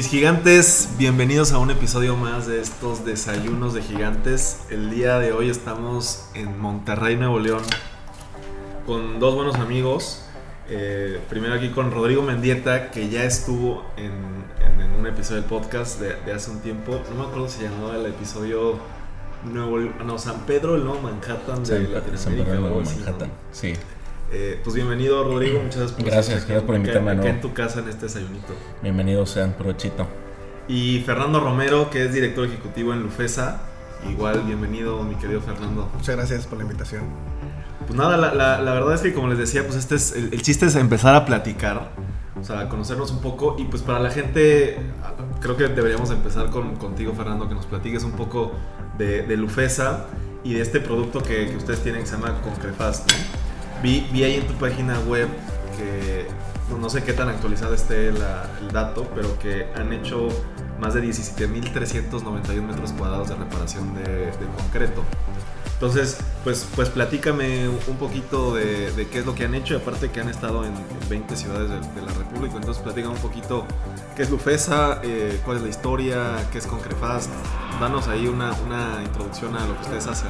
Mis gigantes, bienvenidos a un episodio más de estos desayunos de gigantes. El día de hoy estamos en Monterrey, Nuevo León, con dos buenos amigos. Eh, primero aquí con Rodrigo Mendieta, que ya estuvo en, en- en un episodio del podcast de, de hace un tiempo. No me acuerdo si se llamaba el episodio Nuevo, no, San Pedro, el Nuevo Manhattan de San Latinoamérica. San. Manhattan. Sí. Eh, pues bienvenido Rodrigo, muchas gracias por Gracias, estar aquí gracias por acá- invitarme de acá nuevo. en tu casa en este desayunito. Bienvenidos sean, provechito. Y Fernando Romero, que es director ejecutivo en Lufesa. Igual, bienvenido, mi querido Fernando. Muchas gracias por la invitación. Pues nada, la, la- la verdad es que como les decía, pues este es el, el chiste es empezar a platicar, o sea, conocernos un poco y pues para la gente, creo que deberíamos empezar con, contigo, Fernando, que nos platiques un poco de, de Lufesa y de este producto que, que ustedes tienen que se llama Concrefast, ¿no? Vi, vi ahí en tu página web que no, no sé qué tan actualizado esté la- el dato, pero que han hecho más de 17.391 metros cuadrados de reparación de, de concreto. Entonces, pues, pues platícame un poquito de, de qué es lo que han hecho y aparte que han estado en 20 ciudades de, de la República. Entonces, platícame un poquito qué es Lufesa, eh, cuál es la historia, qué es Concrefast. Danos ahí una, una introducción a lo que ustedes hacen.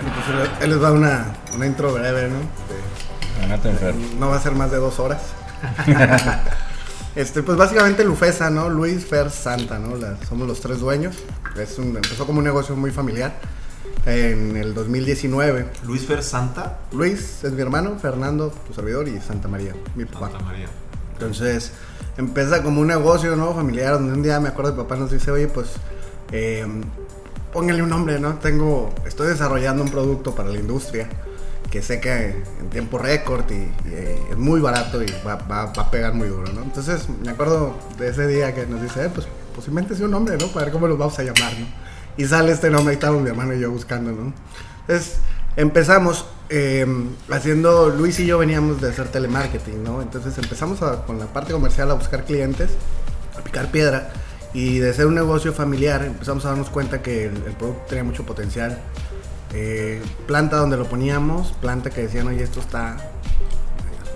Pues él- les va una, una intro breve, ¿no? De- enfermo. no va a ser más de dos horas. este, pues básicamente Lufesa, ¿no? Luis Fer Santa, ¿no? La- somos los tres dueños. Es un- empezó como un negocio muy familiar en el 2019. Luis Fer Santa, Luis es mi hermano, Fernando, tu servidor, y Santa María, mi papá. Santa María. Entonces, empieza como un negocio, ¿no? Familiar, donde un día me acuerdo mi papá nos dice, oye, pues, eh, póngale un nombre, ¿no? Tengo, estoy desarrollando un producto para la industria que sé que en tiempo récord y, y, eh, es muy barato y va, va- va a pegar muy duro, ¿no? Entonces, me acuerdo de ese día que nos dice, eh, pues, pues invéntese un nombre, ¿no? Para ver cómo lo vamos a llamar, ¿no? Y sale este nombre, ahí estamos mi hermano y yo buscando, ¿no? Entonces, empezamos eh, haciendo, Luis y yo veníamos de hacer telemarketing, ¿no? Entonces empezamos a- con la parte comercial a buscar clientes, a picar piedra. Y de ser un negocio familiar empezamos a darnos cuenta que el, producto tenía mucho potencial. Eh, planta donde lo poníamos, planta que decían, oye, esto está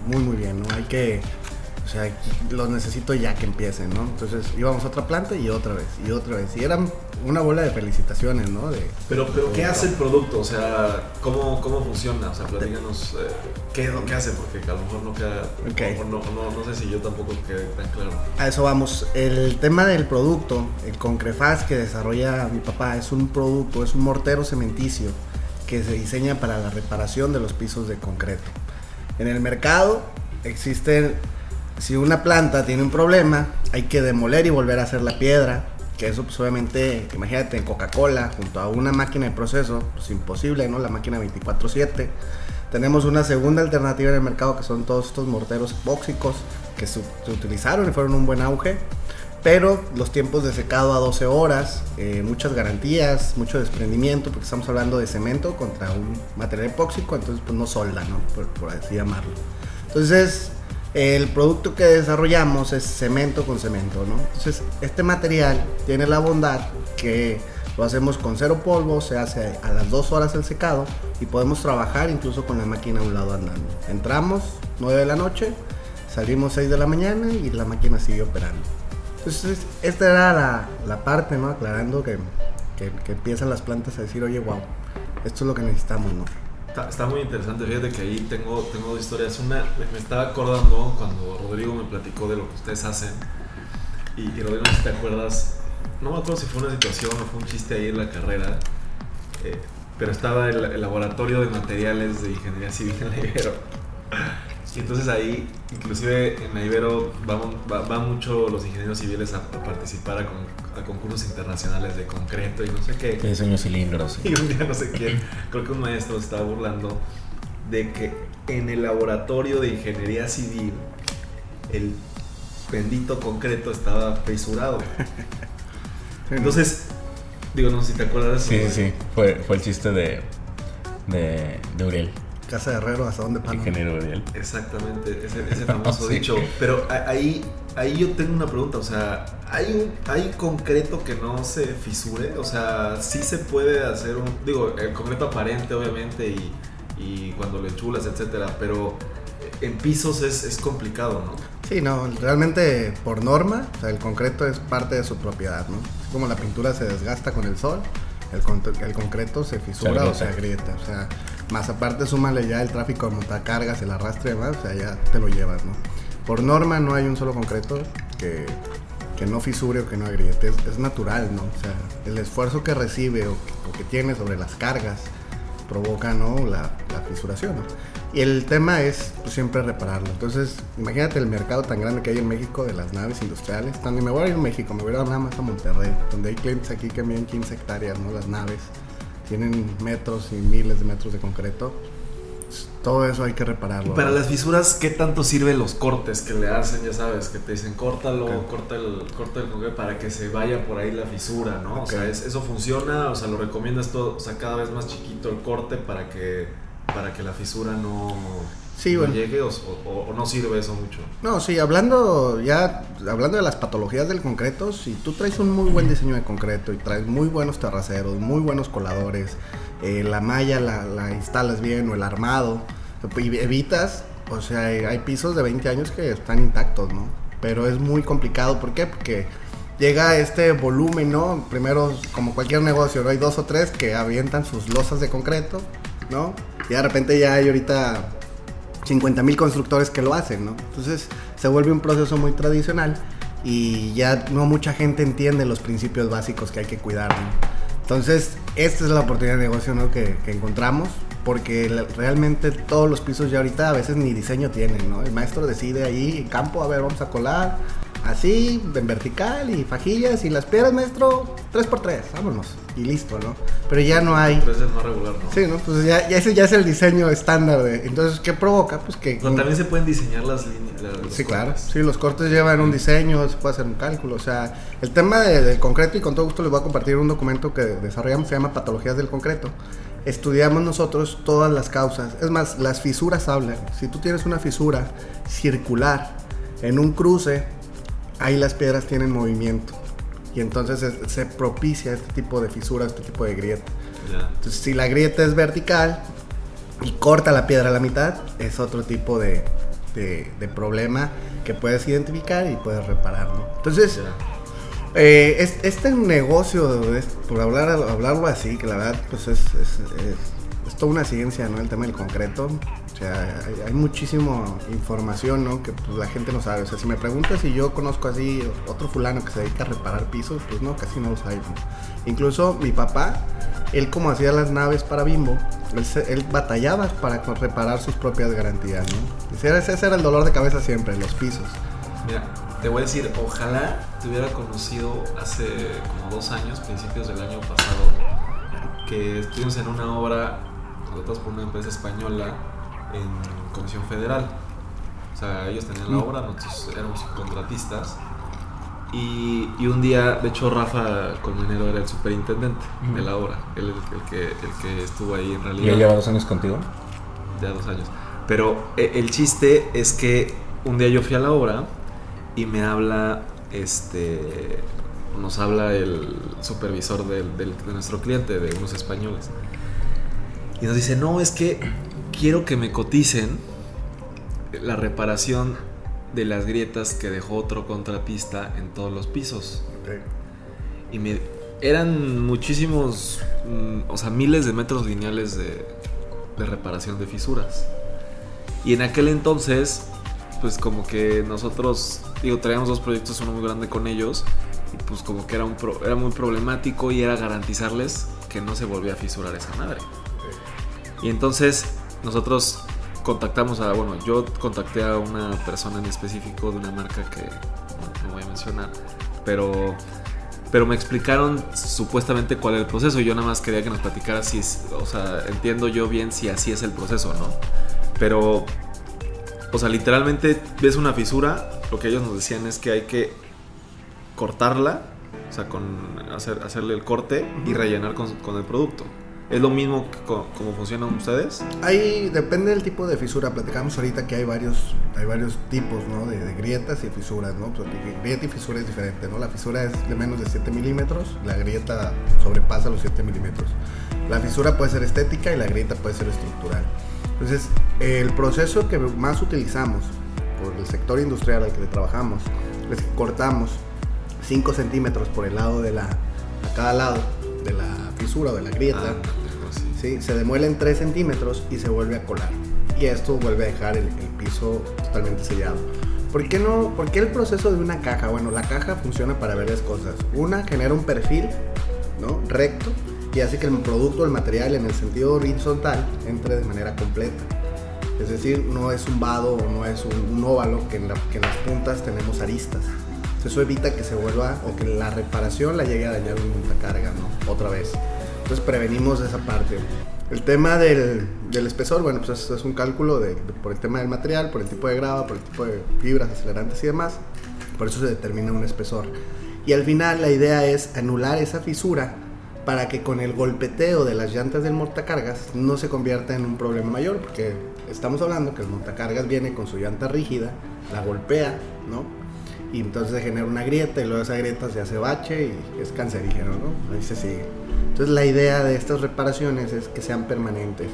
muy, muy bien, ¿no? Hay que, o sea, los necesito ya que empiecen, ¿no? Entonces íbamos a otra planta y otra vez, y otra vez. Y eran una bola de felicitaciones, ¿no? De, Pero, pero ¿qué hace el producto? O sea, ¿cómo, cómo funciona? O sea, platícanos eh, qué es lo que hace, porque a lo mejor no queda, Ok. a lo mejor no, no, no sé si yo tampoco quedé tan claro. A eso vamos. El tema del producto, el Concrefaz que desarrolla mi papá, es un producto, es un mortero cementicio que se diseña para la reparación de los pisos de concreto. En el mercado existen, si una planta tiene un problema, hay que demoler y volver a hacer la piedra. Que eso, pues obviamente, imagínate en Coca-Cola, junto a una máquina de proceso, pues imposible, ¿no? La máquina 24-7. Tenemos una segunda alternativa en el mercado que son todos estos morteros epóxicos que se, se utilizaron y fueron un buen auge. Pero los tiempos de secado a 12 horas, eh, muchas garantías, mucho desprendimiento, porque estamos hablando de cemento contra un material epóxico, entonces pues no solda, ¿no? Por, por así llamarlo. Entonces, el producto que desarrollamos es cemento con cemento, ¿no? Entonces, este material tiene la bondad que lo hacemos con cero polvo, se hace a las dos horas el secado y podemos trabajar incluso con la máquina a un lado andando. Entramos 9 de la noche, salimos 6 de la mañana y la máquina sigue operando. Entonces, esta era la, la parte, ¿no? Aclarando que, que, que empiezan las plantas a decir, oye, wow, esto es lo que necesitamos, ¿no? Está, está muy interesante, fíjate que ahí tengo, tengo dos historias. Una, me, estaba acordando cuando Rodrigo me platicó de lo que ustedes hacen. Y, y Rodrigo, si te acuerdas, no me acuerdo si fue una situación o fue un chiste ahí en la carrera, eh, pero estaba el, laboratorio de materiales de ingeniería civil en la Ibero. Y entonces ahí, inclusive en la Ibero, van, va- van mucho los ingenieros civiles a, participar con- a concursos internacionales de concreto y no sé qué. Que diseño cilindros. Y un día no sé quién, creo que un maestro estaba burlando de que en el laboratorio de ingeniería civil el bendito concreto estaba fisurado. Entonces, digo, no sé si te acuerdas. Sí, sí. Fue, fue el chiste de, de, de Uriel, Casa de Herrero, ¿hasta dónde pan? ingeniero Uriel. Exactamente, ese, ese famoso Sí. dicho. Pero ahí, ahí yo tengo una pregunta, o sea, ¿hay, un- ¿hay concreto que no se fisure? O sea, sí se puede hacer un, digo, el concreto aparente obviamente y, y cuando lo enchulas, etcétera, pero en pisos es, es complicado, ¿no? Sí, no, realmente por norma, o sea, el concreto es parte de su propiedad, ¿no? Como la pintura se desgasta con el sol, el, con- el concreto se fisura Se o se agrieta, o sea, más aparte súmale ya el tráfico de montacargas, el arrastre y demás, o sea, ya te lo llevas, ¿no? Por norma no hay un solo concreto que, que no fisure o que no agriete, es, natural, ¿no? O sea, el esfuerzo que recibe o que, tiene sobre las cargas provoca, ¿no? La, la fisuración, ¿no? Y el tema es pues, siempre repararlo. Entonces, imagínate el mercado tan grande que hay en México de las naves industriales. También me voy a ir a México, me voy a ir nada más a Monterrey, donde hay clientes aquí que miden 15 hectáreas, ¿no? Las naves tienen metros y miles de metros de concreto. Todo eso hay que repararlo. Para las fisuras, ¿qué tanto sirven los cortes que le hacen? Ya sabes, que te dicen córtalo, Ok. corta el, corta el concreto para que se vaya por ahí la fisura, ¿no? O sea, es- eso funciona, o sea, lo recomiendas todo, o sea, cada vez más chiquito el corte para que, para que la fisura no, Sí, no bueno. llegue o, o- o no sirve eso mucho. No, sí, hablando ya, hablando de las patologías del concreto, si tú traes un muy buen diseño de concreto y traes muy buenos terraceros, muy buenos coladores, eh, la malla la, la instalas bien o el armado, y evitas, o sea, hay, pisos de 20 años que están intactos, ¿no? Pero es muy complicado, ¿por qué? Porque llega este volumen, ¿no? Primero, como cualquier negocio, ¿no? Hay dos o tres que avientan sus losas de concreto, ¿no? Y de repente ya hay ahorita 50 mil constructores que lo hacen, ¿no? Entonces se vuelve un proceso muy tradicional y ya no mucha gente entiende los principios básicos que hay que cuidar, ¿no? Entonces, esta es la oportunidad de negocio ¿no? que, que encontramos porque realmente todos los pisos ya ahorita a veces ni diseño tienen, ¿no? El maestro decide ahí campo, a ver, vamos a colar así, en vertical y fajillas y las piedras, maestro, 3x3, vámonos y listo, ¿no? Pero ya no hay... Pero es más regular, ¿no? Sí, ¿no? Pues ya, ya ese ya es el diseño estándar. De, entonces, ¿qué provoca? Pues que... Pero también se pueden diseñar las líneas. los Sí, claro. cortes. Sí, los cortes llevan un diseño, se puede hacer un cálculo. O sea, el tema de- del concreto, y con todo gusto les voy a compartir un documento que desarrollamos, se llama Patologías del Concreto. Estudiamos nosotros todas las causas. Es más, las fisuras hablan. Si tú tienes una fisura circular en un cruce, ahí las piedras tienen movimiento. Y entonces se, se propicia este tipo de fisura, este tipo de grieta. Entonces, si la grieta es vertical y corta la piedra a la mitad, es otro tipo de, de- de problema que puedes identificar y puedes reparar, ¿no? Entonces, eh, es- este negocio, es- por hablar, hablarlo así, que la verdad, pues es, es, es- es toda una ciencia, ¿no? El tema del concreto. O sea, hay, hay muchísima información, ¿no? Que pues, la gente no sabe. O sea, si me preguntas si yo conozco así otro fulano que se dedica a reparar pisos, pues no, casi no los hay. ¿no? Incluso mi papá, él como hacía las naves para Bimbo, él, batallaba para reparar sus propias garantías, ¿no? Ese era, ese era el dolor de cabeza siempre, los pisos. Mira, te voy a decir, ojalá te hubiera conocido hace como dos años, principios del año pasado, que estuvimos en una obra, contratados por una empresa española en Comisión Federal. O sea, ellos tenían la Mm. obra, nosotros éramos contratistas. Y, y un día, de hecho, Rafa Colmenero era el superintendente de la obra. Él es el que, el que estuvo ahí en ¿Y realidad él lleva dos años contigo? ya dos años. Pero eh, el chiste es que un día yo fui a la obra y me habla, este, nos habla el supervisor del- del- de nuestro cliente, de unos españoles. Y nos dice, no, es que quiero que me coticen la reparación de las grietas que dejó otro contratista en todos los pisos. Y me, eran muchísimos, mm, o sea, miles de metros lineales de, de reparación de fisuras. Y en aquel entonces, pues como que nosotros, digo, traíamos dos proyectos, uno muy grande con ellos, y pues como que era, un pro- era muy problemático y era garantizarles que no se volvía a fisurar esa madre. Y entonces nosotros contactamos a, bueno, yo contacté a una persona en específico de una marca que no, no voy a mencionar, pero, pero me explicaron supuestamente cuál era el proceso y yo nada más quería que nos platicara si es, o sea, entiendo yo bien si así es el proceso, ¿no? Pero, o sea, literalmente ves una fisura, lo que ellos nos decían es que hay que cortarla, o sea, con hacer, hacerle el corte y rellenar con, con el producto. ¿Es lo mismo que co- como funcionan ustedes? Ahí depende del tipo de fisura. Platicamos ahorita que hay varios, hay varios tipos, ¿no? De, de grietas y fisuras, ¿no? Porque grieta y fisura es diferente, ¿no? La fisura es de menos de 7 milímetros, la grieta sobrepasa los 7 milímetros. La fisura puede ser estética y la grieta puede ser estructural. Entonces, el proceso que más utilizamos por el sector industrial al que trabajamos es que cortamos 5 centímetros por el lado de la, a cada lado de la fisura o de la grieta. Ah, pues sí. Se demuelen 3 centímetros y se vuelve a colar. Y esto vuelve a dejar el, el piso totalmente sellado. ¿Por qué, no, ¿Por qué el proceso de una caja? Bueno, la caja funciona para varias cosas. Una, genera un perfil ¿no? recto y hace que el producto, el material en el sentido horizontal entre de manera completa. Es decir, no es un vado o no es un, un óvalo que en, la- que en las puntas tenemos aristas. Eso evita que se vuelva o que la reparación la llegue a dañar un montacarga, ¿no? Otra vez. Entonces prevenimos esa parte. El tema del, del espesor, bueno, pues es, es un cálculo de, de- por el tema del material, por el tipo de grava, por el tipo de fibras, acelerantes y demás. Por eso se determina un espesor. Y al final la idea es anular esa fisura para que con el golpeteo de las llantas del montacargas no se convierta en un problema mayor, porque estamos hablando que el montacargas viene con su llanta rígida, la golpea, ¿no? Y entonces se genera una grieta y luego esa grieta se hace bache y es cancerígeno, ¿no? Ahí se sigue. Entonces la idea de estas reparaciones es que sean permanentes.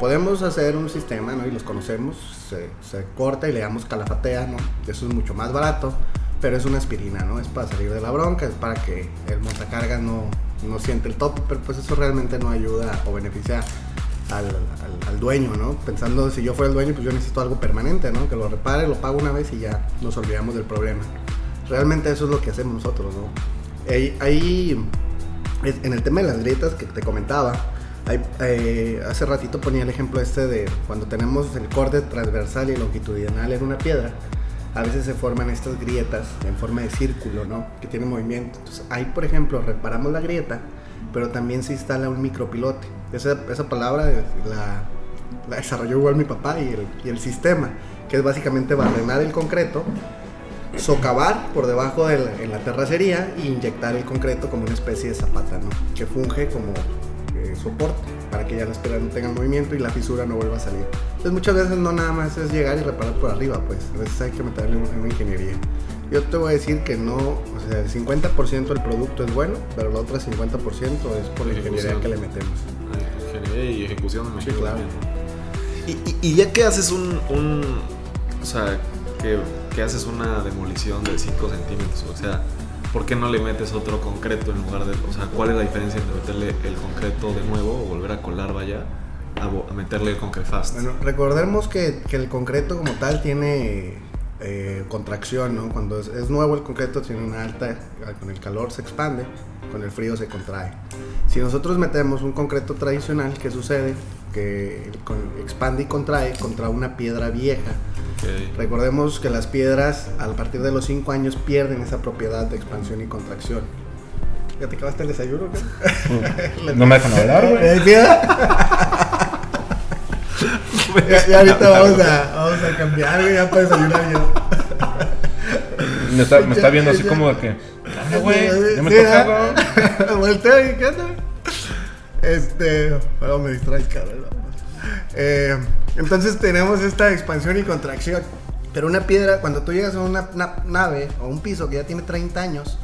Podemos hacer un sistema, ¿no? Y los conocemos, se, se corta y le damos calafatea, ¿no? Eso es mucho más barato, pero es una aspirina, ¿no? Es para salir de la bronca, es para que el montacargas no, no siente el tope, pero pues eso realmente no ayuda o beneficia al, al- al dueño, ¿no? Pensando si yo fuera el dueño, pues yo necesito algo permanente, ¿no? Que lo repare, lo pago una vez y ya nos olvidamos del problema. Realmente eso es lo que hacemos nosotros, ¿no? Ahí, en el tema de las grietas que te comentaba, hay, eh, hace ratito ponía el ejemplo este de cuando tenemos el corte transversal y longitudinal en una piedra, a veces se forman estas grietas en forma de círculo, ¿no? Que tienen movimiento. Entonces, ahí, por ejemplo, reparamos la grieta, pero también se instala un micropilote. Esa, esa palabra la, desarrolló igual mi papá y el, y el sistema, que es básicamente barrenar el concreto, socavar por debajo de la, en la terracería y inyectar el concreto como una especie de zapata, ¿no? Que funge como eh, soporte para que ya las piedras no tengan movimiento y la fisura no vuelva a salir. Entonces muchas veces no nada más es llegar y reparar por arriba, pues a veces hay que meterle una ingeniería. Yo te voy a decir que no, o sea, el 50% del producto es bueno, pero el otro 50% es por la ingeniería Ejecución. que le metemos. Ingeniería y ejecución. me Sí, claro. Y, y- y ya que haces un, un- o sea, que, que haces una demolición de 5 centímetros, o sea, ¿por qué no le metes otro concreto en lugar de, o sea, cuál es la diferencia entre meterle el concreto de nuevo o volver a colar, vaya, a meterle el concrefast? Bueno, recordemos que, que el concreto como tal tiene eh, contracción, ¿no? Cuando es, es nuevo el concreto tiene una alta, con el calor se expande, con el frío se contrae. Si nosotros metemos un concreto tradicional, ¿qué sucede? Que expande y contrae contra una piedra vieja. Recordemos que las piedras a partir de los 5 años pierden esa propiedad de expansión y contracción. ¿Ya te acabaste el desayuno? qué? No me dejan hablar, güey. Ya, ya ahorita vamos a, vamos a cambiar, güey, ya para desayunar yo. Me está, me está viendo así como de que. "Dale, güey, ya me Sí, toca, ¿verdad? güey". Volteo y ¿qué onda? Este, bueno, me distraes, cabrón. Eh, entonces tenemos esta expansión y contracción. Pero una piedra, cuando tú llegas a una, una nave o un piso que ya tiene 30 años,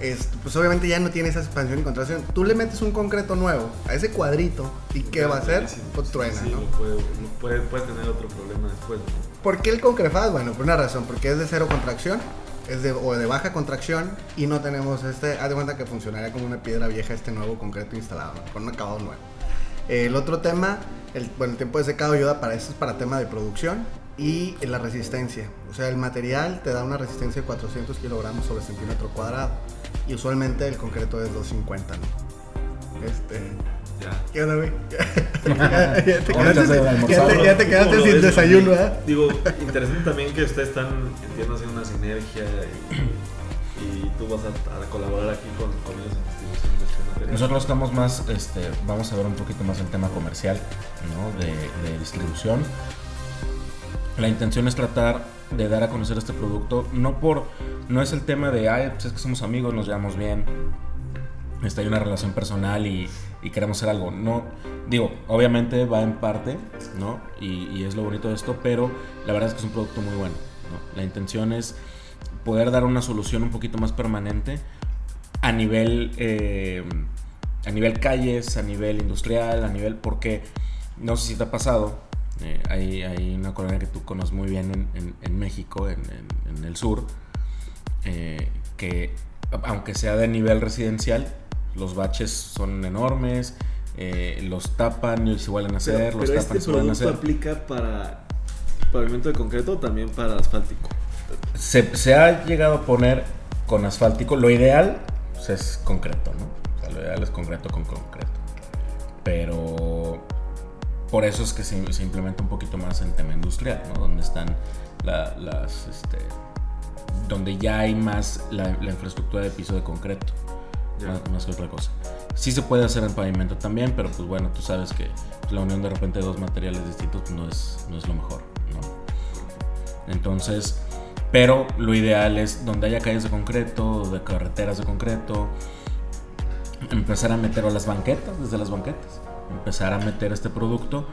es- pues obviamente ya no tiene esa expansión y contracción. Tú le metes un concreto nuevo a ese cuadrito y ¿qué va a hacer? Pues truena, Sí, ¿no? puede, puede, puede tener otro problema después. ¿no? ¿Por qué el concrefaz? Bueno, por una razón, porque es de cero contracción, es de, o de baja contracción y no tenemos este, haz de cuenta que funcionaría como una piedra vieja este nuevo concreto instalado, ¿no? con un acabado nuevo. El otro tema, el, bueno, el tiempo de secado ayuda para eso, es para tema de producción y la resistencia. O sea, el material te da una resistencia de 400 kilogramos sobre centímetro cuadrado y usualmente el concreto es 250, ¿no? Este, Ya. ¿Qué onda, güey? ya, ya te quedaste, sin- almorzar, ya te- ya te ¿Cómo quedaste lo sin ves? desayuno, ¿eh? Digo, interesante también que ustedes están, entiendo, haciendo una sinergia y, y tú vas a, a colaborar aquí con, con ellos en distribución de este. Nosotros estamos más, este, vamos a ver un poquito más el tema comercial, ¿no? De, de distribución. La intención es tratar de dar a conocer este producto, no por, no es el tema de, ay, pues es que somos amigos, nos llevamos bien, este, hay una relación personal y, queremos hacer algo. No, digo, obviamente va en parte, ¿no? Y, y es lo bonito de esto, pero la verdad es que es un producto muy bueno, ¿no? La intención es poder dar una solución un poquito más permanente a nivel eh, a nivel calles, a nivel industrial, a nivel porque no sé si te ha pasado, Eh, hay, hay, una colonia que tú conoces muy bien en, en, México, en, en, el sur, eh, que aunque sea de nivel residencial, los baches son enormes, eh, los tapan y se vuelven a hacer, los pero tapan este producto aplica para pavimento de concreto o también para asfáltico? Se, se, ha llegado a poner con asfáltico, lo ideal pues, es concreto, ¿no? O sea, lo ideal es concreto con concreto. Pero por eso es que se, implementa un poquito más en tema industrial, ¿no? Donde están las, este, donde ya hay más la, infraestructura de piso de concreto, más, que otra cosa. Sí se puede hacer en pavimento también, pero pues bueno, tú sabes que la unión de repente de dos materiales distintos pues, no, es, no es lo mejor, ¿no? Entonces, pero lo ideal es donde haya calles de concreto, de carreteras de concreto, empezar a meter a las banquetas, desde las banquetas empezar a meter este producto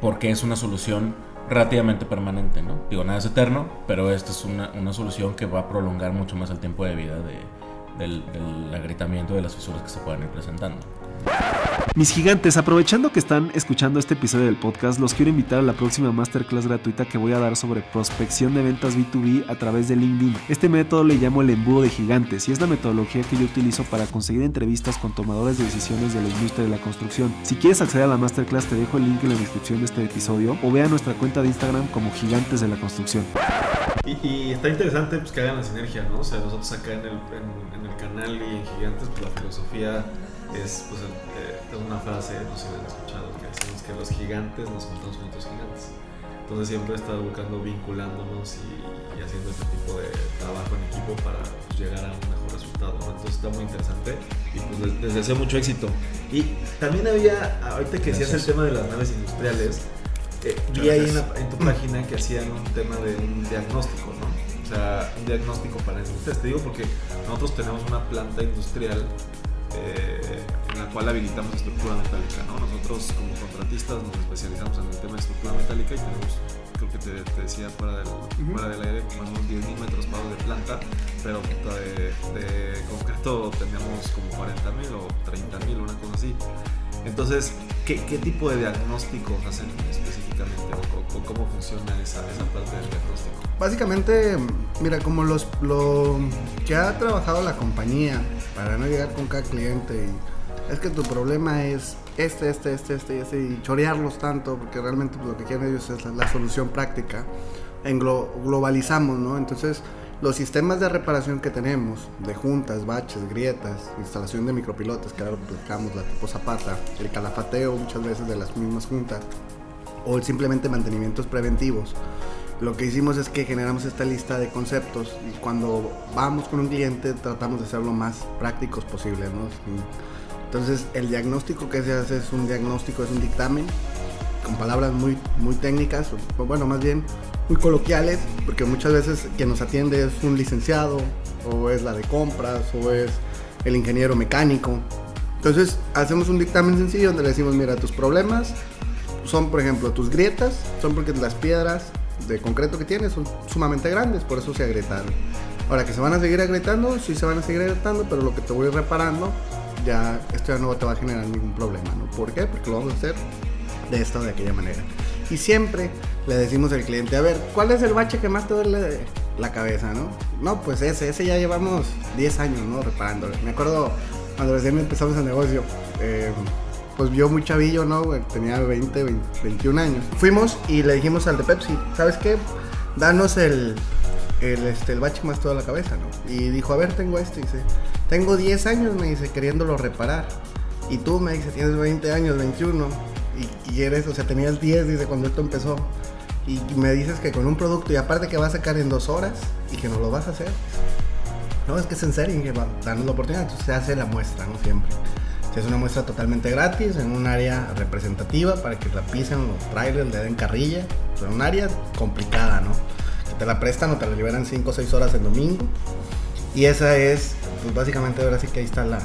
porque es una solución relativamente permanente, ¿no? Digo, nada es eterno, pero esta es una, una solución que va a prolongar mucho más el tiempo de vida de, del, del agrietamiento de las fisuras que se puedan ir presentando. Mis gigantes, aprovechando que están escuchando este episodio del podcast, los quiero invitar a la próxima masterclass gratuita que voy a dar sobre prospección de ventas B2B a través de LinkedIn. Este método le llamo el embudo de gigantes y es la metodología que yo utilizo para conseguir entrevistas con tomadores de decisiones de la industria de la construcción. Si quieres acceder a la masterclass, te dejo el link en la descripción de este episodio o vea nuestra cuenta de Instagram como Gigantes de la Construcción. Y, está interesante pues, que hagan la sinergia, ¿no? O sea, nosotros acá en el, en el canal y en Gigantes, pues la filosofía es pues, eh, una frase, no sé si han escuchado, que decimos que los gigantes nos juntamos con otros gigantes. Entonces siempre estar buscando, vinculándonos y, haciendo este tipo de trabajo en equipo para pues, llegar a un mejor resultado. Entonces está muy interesante y pues les, deseo mucho éxito. Y también había, ahorita que decías el tema de las naves industriales, eh, vi ahí en, en, tu página que hacían un tema de un diagnóstico, ¿no? O sea, un diagnóstico para industrias. Te digo porque nosotros tenemos una planta industrial eh, en la cual habilitamos estructura metálica. ¿no? Nosotros como contratistas nos especializamos en el tema de estructura metálica y tenemos, creo que te, decía fuera del, fuera del aire, como unos 10.000 metros cuadrados de planta, pero de, de concreto teníamos como 40.000 o 30.000, una cosa así. Entonces, ¿qué, ¿qué, tipo de diagnósticos hacen específicamente o, cómo funciona esa, parte del diagnóstico? Básicamente, mira, como los, lo que ha trabajado la compañía para no llegar con cada cliente y es que tu problema es este, este, este, este y este y chorearlos tanto porque realmente lo que quieren ellos es la, solución práctica. Globalizamos, ¿no? Entonces, los sistemas de reparación que tenemos, de juntas, baches, grietas, instalación de micropilotes, que ahora lo platicamos, la tipo zapata, el calafateo muchas veces de las mismas juntas, o simplemente mantenimientos preventivos, lo que hicimos es que generamos esta lista de conceptos y cuando vamos con un cliente tratamos de ser lo más prácticos posible. ¿no? Entonces el diagnóstico que se hace es un diagnóstico, es un dictamen con palabras muy, muy técnicas, o, bueno, más bien muy coloquiales, porque muchas veces quien nos atiende es un licenciado, o es la de compras, o es el ingeniero mecánico. Entonces hacemos un dictamen sencillo donde le decimos, mira, tus problemas son, por ejemplo, tus grietas, son porque las piedras de concreto que tienes son sumamente grandes, por eso se agrietaron. Ahora que se van a seguir agrietando, sí se van a seguir agrietando, pero lo que te voy reparando, ya esto ya no te va a generar ningún problema, ¿no? ¿Por qué? Porque lo vamos a hacer de esta o de aquella manera. Y siempre le decimos al cliente, a ver, ¿cuál es el bache que más te duele la cabeza, no? No, pues ese, ese ya llevamos 10 años, ¿no? Reparándolo. Me acuerdo cuando recién empezamos el negocio, eh, pues vio muy chavillo, ¿no? Tenía 20, 21 años. Fuimos y le dijimos al de Pepsi, ¿sabes qué? Danos el, el, este, el bache más toda la cabeza, ¿no? Y dijo, a ver, tengo esto. Y dice, tengo 10 años, me dice, queriéndolo reparar. Y tú me dice, tienes 20 años, 21. Y, eres, o sea, tenías 10, dice, cuando esto empezó. Y me dices que con un producto, y aparte que va a sacar en dos horas, y que no lo vas a hacer. No, es que es en serio, que va, danos la oportunidad. Entonces se hace la muestra, ¿no? Siempre. Se hace una muestra totalmente gratis en un área representativa para que la pisen los trailers, le den carrilla. en un área complicada, ¿no? Que te la prestan o te la liberan 5 o 6 horas el domingo. Y esa es, pues básicamente ahora sí que ahí está la,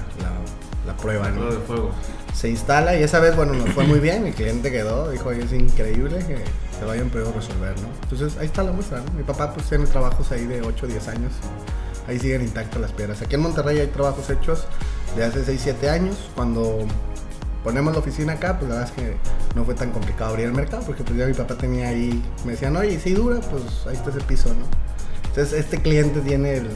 la, prueba, ¿no? de fuego. Se instala y esa vez, bueno, nos fue muy bien. El cliente quedó, dijo, es increíble que se lo hayan podido resolver, ¿no? Entonces ahí está la muestra, ¿no? Mi papá pues tiene trabajos ahí de 8 o 10 años. Ahí siguen intactas las piedras. Aquí en Monterrey hay trabajos hechos de hace 6, 7 años, cuando ponemos la oficina acá, pues la verdad es que no fue tan complicado abrir el mercado, porque pues ya mi papá tenía ahí, me decían, oye, si dura, pues ahí está ese piso, ¿no? Entonces este cliente tiene el,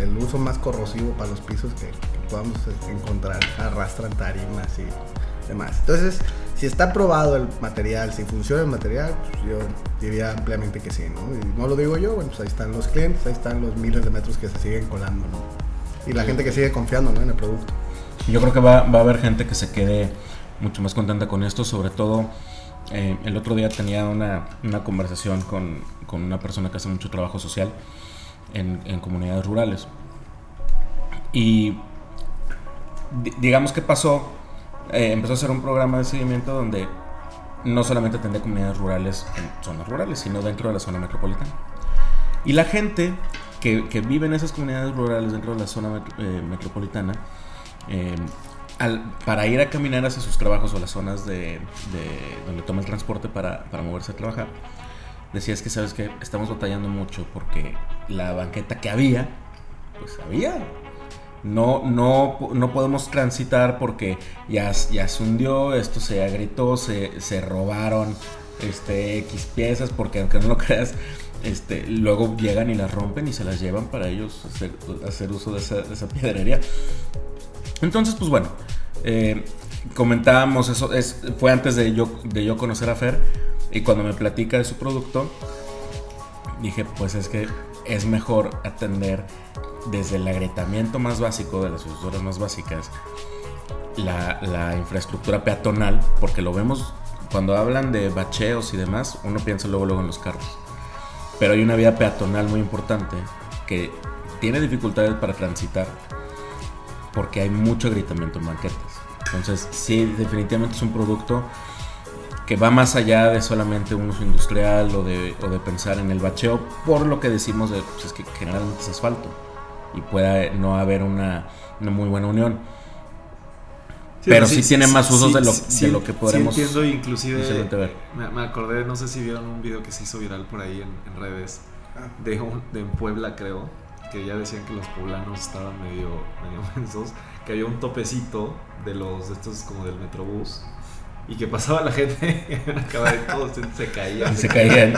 el uso más corrosivo para los pisos que, que podamos encontrar, arrastran tarimas y demás. Entonces, si está probado el material, si funciona el material, pues yo diría ampliamente que sí, ¿no? Y no lo digo yo, bueno, pues ahí están los clientes, ahí están los miles de metros que se siguen colando, ¿no? Y la gente que sigue confiando, ¿no? En el producto. Yo creo que va, va a haber gente que se quede mucho más contenta con esto, sobre todo eh, el otro día tenía una, una conversación con, con, una persona que hace mucho trabajo social en, en comunidades rurales. Y digamos que pasó, eh, empezó a hacer un programa de seguimiento donde no solamente atendía comunidades rurales en zonas rurales, sino dentro de la zona metropolitana. Y la gente que, que vive en esas comunidades rurales dentro de la zona eh, metropolitana, eh, al, para ir a caminar hacia sus trabajos o las zonas de, de donde toma el transporte para, para, moverse a trabajar, decías que sabes que estamos batallando mucho porque la banqueta que había, pues había. No, no, no podemos transitar porque ya, ya se hundió, esto se agritó, se, se robaron este, X piezas, porque aunque no lo creas, este, luego llegan y las rompen y se las llevan para ellos hacer, hacer uso de esa, de esa piedrería. Entonces, pues bueno, eh, comentábamos eso, es, fue antes de yo, de yo conocer a Fer y cuando me platica de su producto, dije, pues es que es mejor atender desde el agrietamiento más básico, de las sucesoras más básicas, la, la, infraestructura peatonal, porque lo vemos cuando hablan de bacheos y demás, uno piensa luego, luego en los carros. Pero hay una vía peatonal muy importante que tiene dificultades para transitar porque hay mucho agrietamiento en banquetas. Entonces, sí, definitivamente es un producto que va más allá de solamente un uso industrial o de, o de pensar en el bacheo, por lo que decimos de pues es que generalmente es asfalto y puede no haber una, una muy buena unión. Sí, pero sí, sí, tiene más usos de, lo, de lo que podemos. Sí, entiendo, inclusive. Ver. Me, me, acordé, no sé si vieron un video que se hizo viral por ahí en, en redes, de, un, de en Puebla, creo, que ya decían que los poblanos estaban medio, medio mensos, que había un topecito de los de estos como del metrobús y que pasaba la gente de todos se caían. Se caían.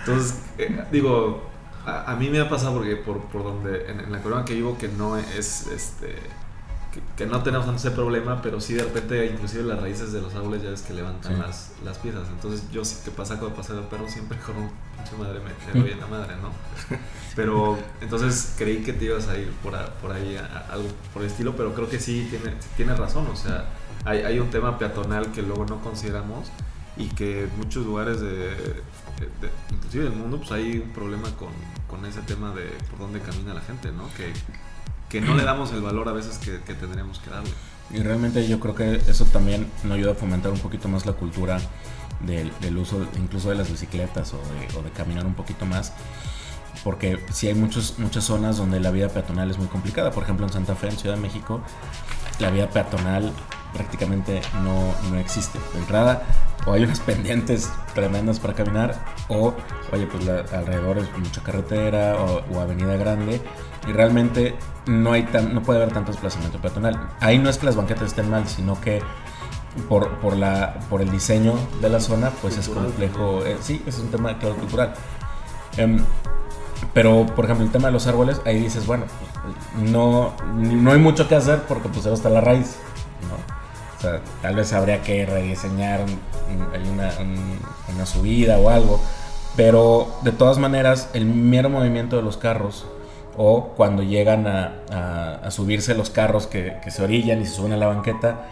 Entonces, eh, digo, a, a, mí me ha pasado porque por, por donde, en, en, la colonia que vivo, que no es, este, que, que, no tenemos ese problema, pero sí de repente, inclusive las raíces de los árboles ya ves que levantan sí. las, las piezas. Entonces yo sí que pasa cuando pasa el perro siempre con un pinche madre me, doy en la madre, ¿no? Pero entonces creí que te ibas a ir por, a, por ahí, a algo por el estilo, pero creo que sí tiene, tiene razón, o sea, hay, hay un tema peatonal que luego no consideramos y que en muchos lugares de, de, inclusive del mundo pues hay un problema con, con, ese tema de por dónde camina la gente, ¿no? Que, que no le damos el valor a veces que, que, tendríamos que darle. Y realmente yo creo que eso también nos ayuda a fomentar un poquito más la cultura del, del uso incluso de las bicicletas o de, o de, caminar un poquito más. Porque sí hay muchos, muchas zonas donde la vida peatonal es muy complicada. Por ejemplo, en Santa Fe, en Ciudad de México, la vía peatonal prácticamente no, no, existe. De entrada, o hay unas pendientes tremendas para caminar, o, oye, pues la, alrededor es mucha carretera o, o, avenida grande, y realmente no, hay tan, no puede haber tanto desplazamiento peatonal. Ahí no es que las banquetas estén mal, sino que por, por, la, por el diseño de la zona, pues cultural. es complejo. Eh, sí, es un tema claro cultural. Eh, pero, por ejemplo, el tema de los árboles, ahí dices, bueno, pues, no, no hay mucho que hacer porque pues está la raíz, ¿no? Tal vez habría que rediseñar un, una, un, una, subida o algo. Pero de todas maneras, el mero movimiento de los carros o cuando llegan a, subirse los carros que, que, se orillan y se suben a la banqueta,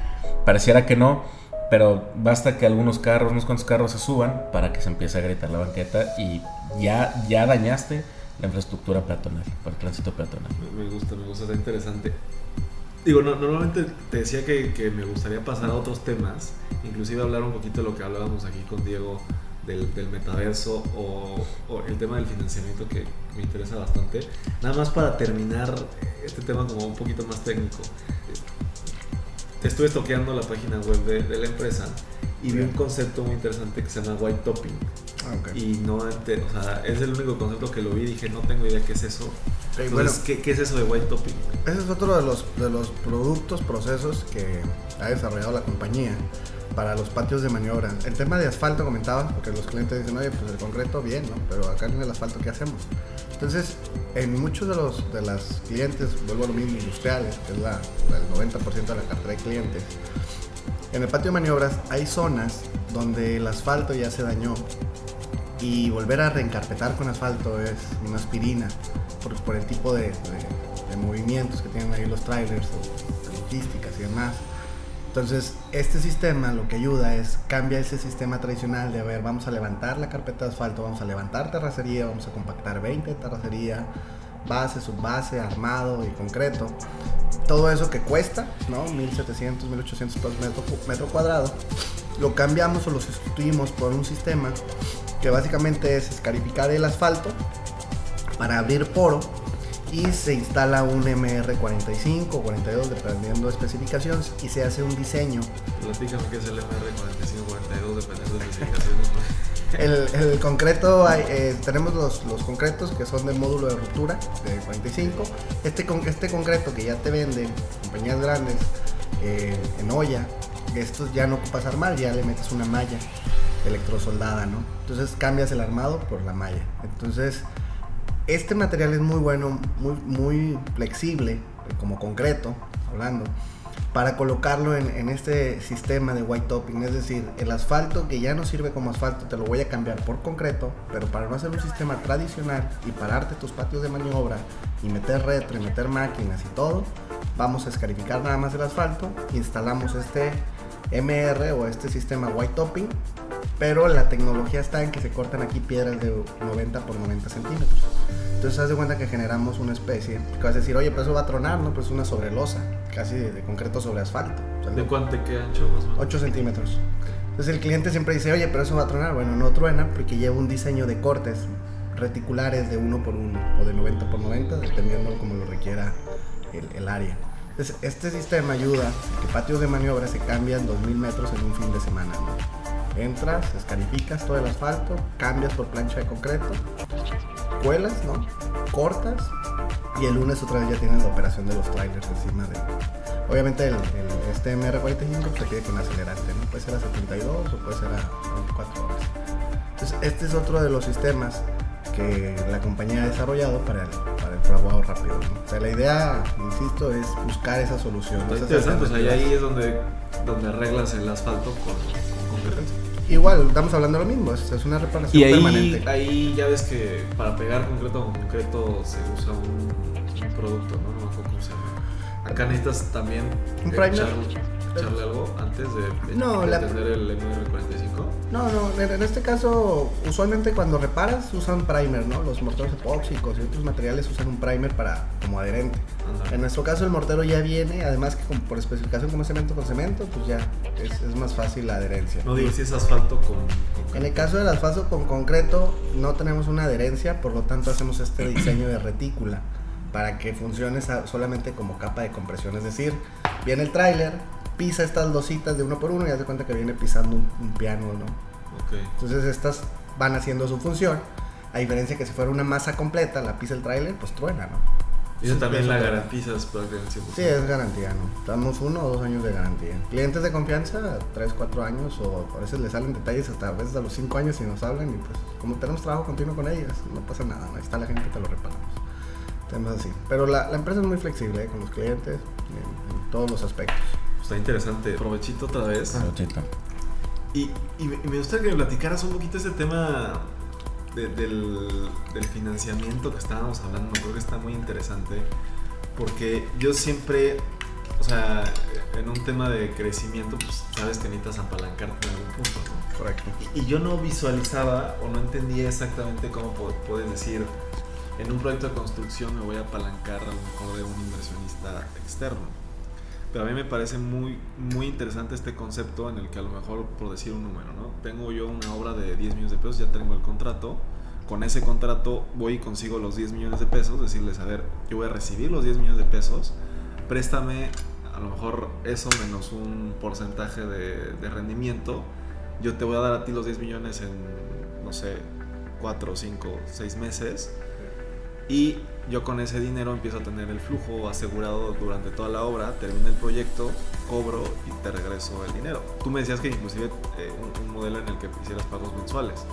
pareciera que no, pero basta que algunos carros, unos cuantos carros se suban para que se empiece a gritar la banqueta y ya, ya dañaste la infraestructura peatonal, para el tránsito peatonal. Me gusta, me gusta, está interesante. Digo, no, normalmente te decía que, me gustaría pasar a otros temas, inclusive hablar un poquito de lo que hablábamos aquí con Diego del, metaverso o, el tema del financiamiento que me interesa bastante. Nada más para terminar este tema como un poquito más técnico. Estuve toqueando la página web de la empresa y vi un concepto muy interesante que se llama white topping. Ah, ok. Y no o sea, es el único concepto que lo vi y dije, no tengo idea qué es eso. Ok, Entonces, bueno. ¿qué, qué es eso de white topping? Ese es otro de los, de los productos, procesos que ha desarrollado la compañía para los patios de maniobra. El tema de asfalto comentaba, porque los clientes dicen, oye, pues el concreto bien, ¿no? Pero acá en el asfalto, ¿qué hacemos? Entonces, en muchos de los de las clientes, vuelvo a lo mismo, industriales, que es la, la- el 90% de la cartera de clientes, en el patio de maniobras hay zonas donde el asfalto ya se dañó y volver a reencarpetar con asfalto es una aspirina por, el tipo de, movimientos que tienen ahí los trailers o logísticas y demás. Entonces, este sistema lo que ayuda es cambia ese sistema tradicional de, a ver, vamos a levantar la carpeta de asfalto, vamos a levantar terracería, vamos a compactar 20 de terracería, base, subbase, armado y concreto. Todo eso que cuesta, ¿no? 1700, 1800 pesos metro, metro cuadrado, lo cambiamos o lo sustituimos por un sistema que básicamente es escarificar el asfalto para abrir poro y se instala un MR45 o 42 dependiendo de especificaciones y se hace un diseño. Platícame qué es el MR45, 42, dependiendo de especificaciones. El, el concreto, eh, tenemos los, los concretos que son del módulo de ruptura de 45. Este, con, este concreto que ya te venden compañías grandes eh, en olla, estos ya no ocupas armar, ya le metes una malla electrosoldada, ¿no? Entonces cambias el armado por la malla. Entonces, este material es muy bueno, muy, muy flexible, como concreto, hablando, para colocarlo en, este sistema de white topping. Es decir, el asfalto que ya no sirve como asfalto, te lo voy a cambiar por concreto, pero para no hacer un sistema tradicional y pararte tus patios de maniobra y meter retro y meter máquinas y todo, vamos a escarificar nada más el asfalto, instalamos este MR o este sistema white topping, pero la tecnología está en que se cortan aquí piedras de 90 por 90 centímetros. Entonces, haz de cuenta que generamos una especie que vas a decir, oye, pues eso va a tronar, ¿no? Pues una sobrelosa, casi de, de concreto sobre asfalto. O sea, ¿De cuánto queda ancho más o menos? 8 centímetros. Entonces el cliente siempre dice, oye, pero eso va a tronar. Bueno, no truena porque lleva un diseño de cortes reticulares de 1 por 1 o de 90 por 90, dependiendo como lo requiera el, el área. Entonces este sistema ayuda a que patios de maniobra se cambian 2000 metros en un fin de semana. ¿no? Entras, escarificas todo el asfalto, cambias por plancha de concreto, cuelas, ¿no? Cortas y el lunes otra vez ya tienes la operación de los trailers encima de... Obviamente el, el- este MR45 se pide con acelerante, ¿no? Puede ser a 72 o puede ser a 24 horas. Entonces este es otro de los sistemas que la compañía ha desarrollado para el, para el fraguado rápido, ¿no? O sea, la idea, insisto, es buscar esa solución. Está esas interesante, o sea, y ahí es donde, donde arreglas el asfalto con, con concreto. Igual, estamos hablando de lo mismo, es, es una reparación Y ahí, permanente. ahí ya ves que para pegar concreto con concreto se usa un, un producto, ¿no? No cómo se llama. Acá necesitas también ¿Un eh, primer? echarle, algo antes de, de- No, de la- tener el MR45. No, no, en, este caso, usualmente cuando reparas usan primer, ¿no? Los morteros epóxicos y otros materiales usan un primer para como adherente. En nuestro caso el mortero ya viene, además que por especificación como cemento con cemento, pues ya es, es más fácil la adherencia. No digo si es asfalto con, con En el caso del asfalto con concreto no tenemos una adherencia, por lo tanto hacemos este diseño de retícula para que funcione solamente como capa de compresión. Es decir, viene el tráiler, pisa estas lositas de uno por uno y hace cuenta que viene pisando un, un piano, ¿no? Ok. Entonces estas van haciendo su función. A diferencia que si fuera una masa completa, la pisa el tráiler, pues truena, ¿no? Y eso también la garantizas prácticamente 100%. Sí, es garantía, ¿no? Damos uno o dos años de garantía. Clientes de confianza, tres, cuatro años, o a veces les salen detalles hasta a veces a los cinco años y nos hablan y pues como tenemos trabajo continuo con ellas, no pasa nada, ¿no? ahí está la gente que te lo reparamos. Temas así. Pero la, la empresa es muy flexible ¿eh? con los clientes en, en todos los aspectos. Está interesante. Provechito otra vez. Provechito. Y, y me y me gustaría que me platicaras un poquito ese tema de- del, del financiamiento que estábamos hablando. Creo que está muy interesante. Porque yo siempre, o sea, en un tema de crecimiento, pues sabes que necesitas apalancarte en algún punto, ¿no? Correcto. Y, y yo no visualizaba o no entendía exactamente cómo puedes decir, en un proyecto de construcción me voy a apalancar a lo mejor de un inversionista externo. Pero a mí me parece muy, muy interesante este concepto en el que a lo mejor, por decir un número, ¿no? Tengo yo una obra de 10 millones de pesos, ya tengo el contrato. Con ese contrato voy y consigo los 10 millones de pesos, decirles, a ver, yo voy a recibir los 10 millones de pesos, préstame a lo mejor eso menos un porcentaje de, de rendimiento yo te voy a dar a ti los 10 millones en, no sé, 4, 5, 6 meses. Y yo con ese dinero empiezo a tener el flujo asegurado durante toda la obra, termina el proyecto, cobro y te regreso el dinero. Tú me decías que inclusive eh, un, un modelo en el que hicieras pagos mensuales.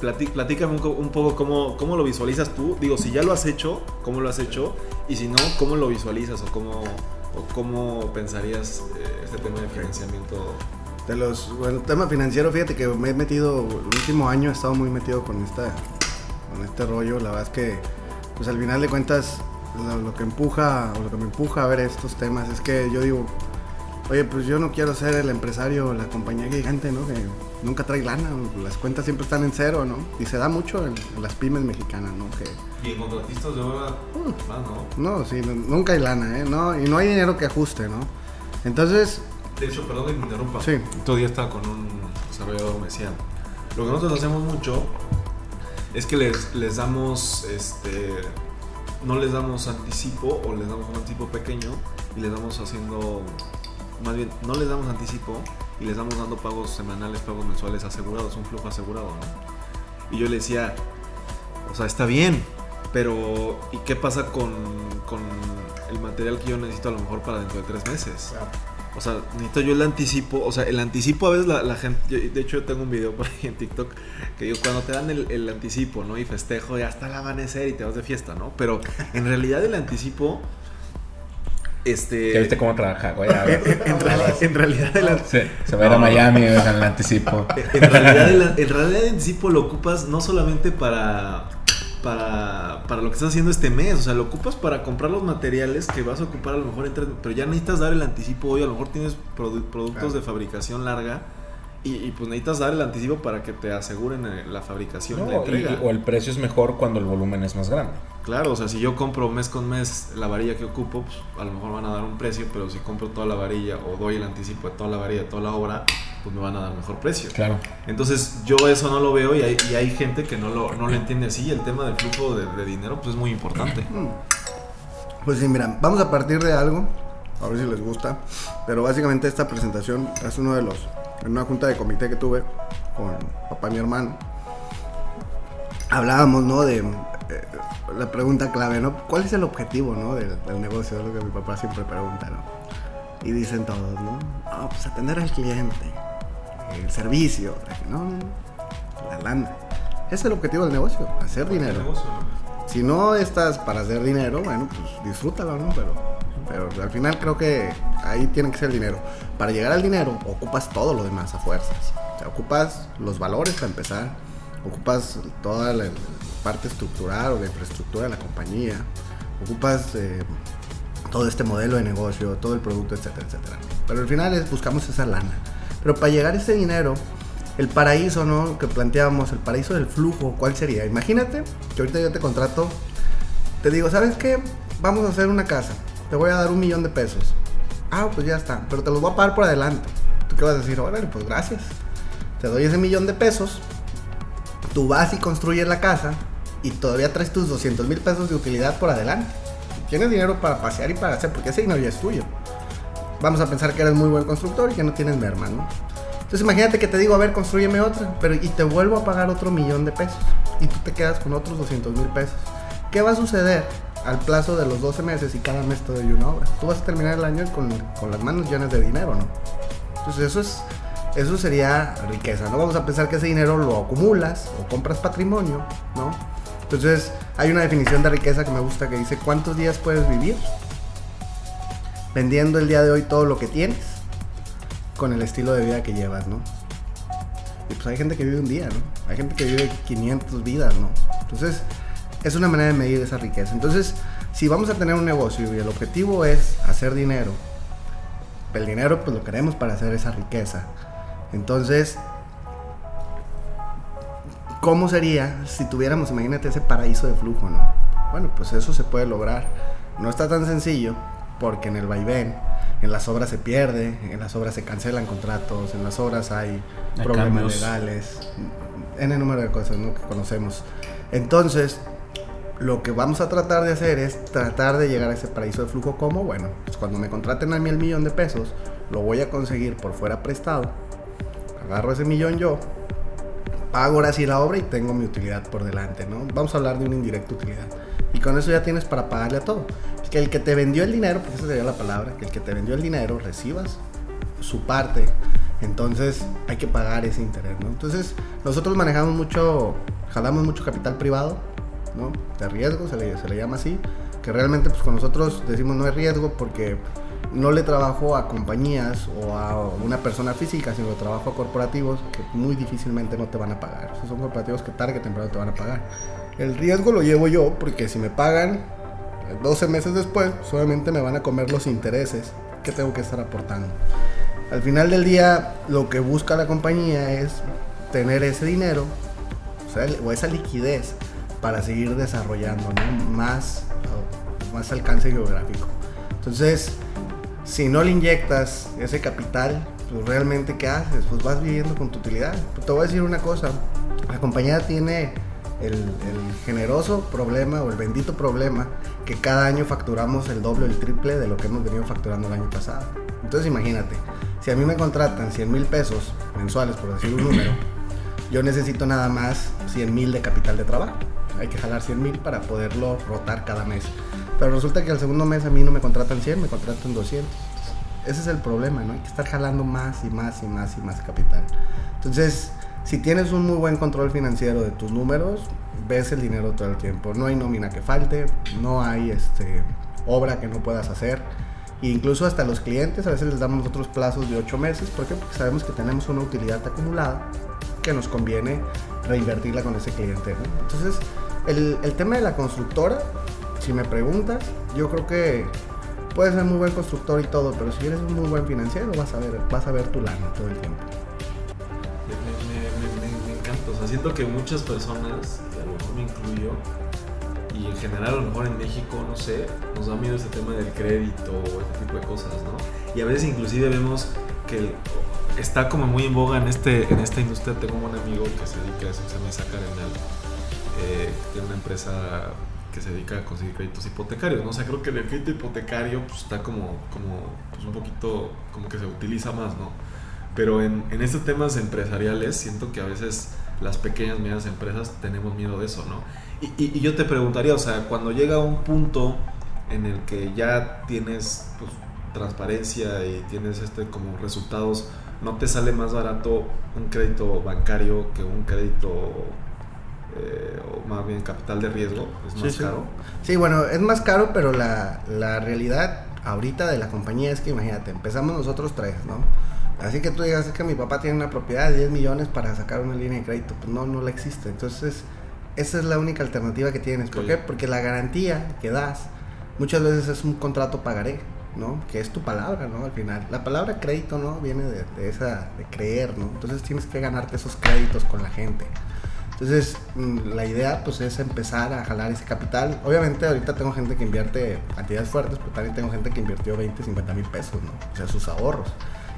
Platí- platícame un, un poco cómo, cómo lo visualizas tú. Digo, si ya lo has hecho, cómo lo has hecho. Y si no, cómo lo visualizas o cómo, o cómo pensarías eh, este tema de financiamiento. De los, bueno, el tema financiero, fíjate que me he metido, el último año he estado muy metido con esta, con este rollo. La verdad es que, pues al final de cuentas, lo, lo que empuja, o lo que me empuja a ver estos temas es que yo digo, oye, pues yo no quiero ser el empresario, la compañía gigante, ¿no? Que nunca trae lana, las cuentas siempre están en cero, ¿no? Y se da mucho en, en las pymes mexicanas, ¿no? Que, Y en contratistas de obra, más, ¿no? no, sí, no- nunca hay lana, ¿eh? No, y no hay dinero que ajuste, ¿no? Entonces, De hecho, perdón que me interrumpa. Sí. Día estaba con un desarrollador, me decía, lo que nosotros hacemos mucho es que les, les damos, este, no les damos anticipo o les damos un anticipo pequeño y les damos haciendo, más bien, no les damos anticipo y les damos dando pagos semanales, pagos mensuales asegurados, un flujo asegurado, ¿no? Y yo le decía, o sea, está bien, pero ¿y qué pasa con, con el material que yo necesito a lo mejor para dentro de tres meses? O sea, necesito yo el anticipo. O sea, el anticipo a veces la, la gente. yo- de hecho, yo tengo un video por ahí en TikTok que digo, cuando te dan el, el anticipo, ¿no? Y festejo, ya hasta el amanecer y te vas de fiesta, ¿no? Pero en realidad el anticipo. Este. ¿Ya viste cómo trabaja, güey? En, reali- en realidad el, an- Se, se va a ir a Miami güey, con el anticipo. en realidad el, en realidad el anticipo lo ocupas no solamente para. Para, para lo que estás haciendo este mes, o sea, lo ocupas para comprar los materiales que vas a ocupar a lo mejor en tres pero ya necesitas dar el anticipo hoy, a lo mejor tienes produ- productos Claro. de fabricación larga y, y, pues necesitas dar el anticipo para que te aseguren eh, la fabricación y- entrega. o el precio es mejor cuando el volumen es más grande. Claro, o sea, si yo compro mes con mes la varilla que ocupo, pues a lo mejor van a dar un precio, pero si compro toda la varilla o doy el anticipo de toda la varilla, de toda la obra, pues me van a dar mejor precio. Claro. Entonces yo eso no lo veo y hay, y hay gente que no lo, no lo entiende así. El tema del flujo de, de dinero pues es muy importante. Pues sí, mira, vamos a partir de algo, a ver si les gusta, pero básicamente esta presentación es uno de los, en una junta de comité que tuve con papá y mi hermano, hablábamos, ¿no? De eh, la pregunta clave, ¿no? ¿Cuál es el objetivo, ¿no? Del, del negocio, es lo que mi papá siempre pregunta, ¿no? Y dicen todos, ¿no? No, pues atender al cliente, el servicio, no, no, la lana. Ese es el objetivo del negocio, hacer dinero. Si no estás para hacer dinero, bueno, pues disfrútalo, ¿no? Pero, pero al final creo que ahí tiene que ser el dinero. Para llegar al dinero, ocupas todo lo demás a fuerzas. O sea, ocupas los valores para empezar, ocupas toda la parte estructural o la infraestructura de la compañía, ocupas eh, todo este modelo de negocio, todo el producto, etcétera, etcétera. Pero al final es, buscamos esa lana. Pero para llegar a ese dinero, el paraíso, ¿no? Que planteábamos, el paraíso del flujo, ¿cuál sería? Imagínate que ahorita yo te contrato, te digo, ¿sabes qué? Vamos a hacer una casa, te voy a dar un millón de pesos. Ah, pues ya está, pero te los voy a pagar por adelante. ¿Tú qué vas a decir? Órale, pues gracias. Te doy ese millón de pesos, tú vas y construyes la casa y todavía traes tus 200 mil pesos de utilidad por adelante. Tienes dinero para pasear y para hacer, porque ese dinero es tuyo. Vamos a pensar que eres muy buen constructor y que no tienes merma, ¿no? Entonces imagínate que te digo, a ver, construyeme otra, pero y te vuelvo a pagar otro millón de pesos. Y tú te quedas con otros 200 mil pesos. ¿Qué va a suceder al plazo de los 12 meses y cada mes te doy una obra? Tú vas a terminar el año con, con las manos llenas de dinero, ¿no? Entonces eso es eso sería riqueza, ¿no? Vamos a pensar que ese dinero lo acumulas o compras patrimonio, ¿no? Entonces hay una definición de riqueza que me gusta que dice cuántos días puedes vivir vendiendo el día de hoy todo lo que tienes con el estilo de vida que llevas, ¿no? Y pues hay gente que vive un día, ¿no? Hay gente que vive 500 vidas, ¿no? Entonces es una manera de medir esa riqueza. Entonces, si vamos a tener un negocio y el objetivo es hacer dinero, el dinero pues lo queremos para hacer esa riqueza. Entonces, ¿cómo sería si tuviéramos, imagínate, ese paraíso de flujo, ¿no? Bueno, pues eso se puede lograr. No está tan sencillo porque en el vaivén, en las obras se pierde, en las obras se cancelan contratos, en las obras hay, Hay problemas cambios. legales, en el número de cosas ¿no? que conocemos. Entonces, lo que vamos a tratar de hacer es tratar de llegar a ese paraíso de flujo como, bueno, pues cuando me contraten a mí el millón de pesos, lo voy a conseguir por fuera prestado, agarro ese millón yo, pago ahora sí la obra y tengo mi utilidad por delante, ¿no? Vamos a hablar de una indirecta utilidad. Y con eso ya tienes para pagarle a todo. Que el que te vendió el dinero, porque esa sería la palabra, que el que te vendió el dinero recibas su parte. Entonces hay que pagar ese interés, ¿no? Entonces nosotros manejamos mucho, jalamos mucho capital privado, ¿no? De riesgo, se le, se le llama así. Que realmente pues con nosotros decimos no es riesgo porque no le trabajo a compañías o a una persona física, sino trabajo a corporativos que muy difícilmente no te van a pagar. Esos son corporativos que tarde que temprano te van a pagar. El riesgo lo llevo yo porque si me pagan 12 meses después, solamente me van a comer los intereses que tengo que estar aportando. Al final del día, lo que busca la compañía es tener ese dinero o, sea, o esa liquidez para seguir desarrollando más, más alcance geográfico. Entonces, si no le inyectas ese capital, pues realmente ¿qué haces? Pues vas viviendo con tu utilidad. te voy a decir una cosa, la compañía tiene el, generoso problema o el bendito problema que cada año facturamos el doble o el triple de lo que hemos venido facturando el año pasado. Entonces imagínate, si a mí me contratan 100 mil pesos mensuales, por decir un número, yo necesito nada más 100 mil de capital de trabajo. Hay que jalar 100 mil para poderlo rotar cada mes. Pero resulta que al segundo mes a mí no me contratan 100, me contratan 200. Ese es el problema, ¿no? Hay que estar jalando más y más y más y más capital. Entonces, si tienes un muy buen control financiero de tus números, ves el dinero todo el tiempo. No hay nómina que falte, no hay este, obra que no puedas hacer. E incluso hasta los clientes a veces les damos otros plazos de 8 meses. ¿Por qué? Porque sabemos que tenemos una utilidad acumulada que nos conviene reinvertirla con ese cliente. Entonces, el, el tema de la constructora si me preguntas, yo creo que puedes ser muy buen constructor y todo, pero si eres un muy buen financiero, vas a ver, vas a ver tu lana todo el tiempo. Me, sea, siento que muchas personas, a lo mejor me incluyo, y en general a lo mejor en México, no sé, nos da miedo ese tema del crédito o este tipo de cosas, ¿no? Y a veces inclusive vemos que está como muy en boga en, este, en esta industria. Tengo un amigo que se dedica a eso, se llama Isaac Arenal, eh, tiene una empresa que se dedica a conseguir créditos hipotecarios, ¿no? O sea, creo que el crédito hipotecario pues, está como, como pues, un poquito, como que se utiliza más, ¿no? Pero en, en estos temas empresariales siento que a veces las pequeñas, medianas empresas tenemos miedo de eso, ¿no? Y, y, yo te preguntaría, o sea, cuando llega un punto en el que ya tienes pues, transparencia y tienes este como resultados, ¿no te sale más barato un crédito bancario que un crédito eh, o más bien capital de riesgo, es más caro. Sí. bueno, es más caro, pero la, la, realidad ahorita de la compañía es que imagínate, empezamos nosotros tres, ¿no? Así que tú digas, es que mi papá tiene una propiedad de 10 millones para sacar una línea de crédito, pues no, no la existe. Entonces, esa es la única alternativa que tienes. ¿Por qué? Porque la garantía que das muchas veces es un contrato pagaré, ¿no? Que es tu palabra, ¿no? Al final. La palabra crédito, ¿no? Viene de, de esa, de creer, ¿no? Entonces tienes que ganarte esos créditos con la gente. Entonces, mm, la idea pues es empezar a jalar ese capital. Obviamente ahorita tengo gente que invierte cantidades fuertes, pero también tengo gente que invirtió 20, 50 mil pesos, ¿no? O sea, sus ahorros.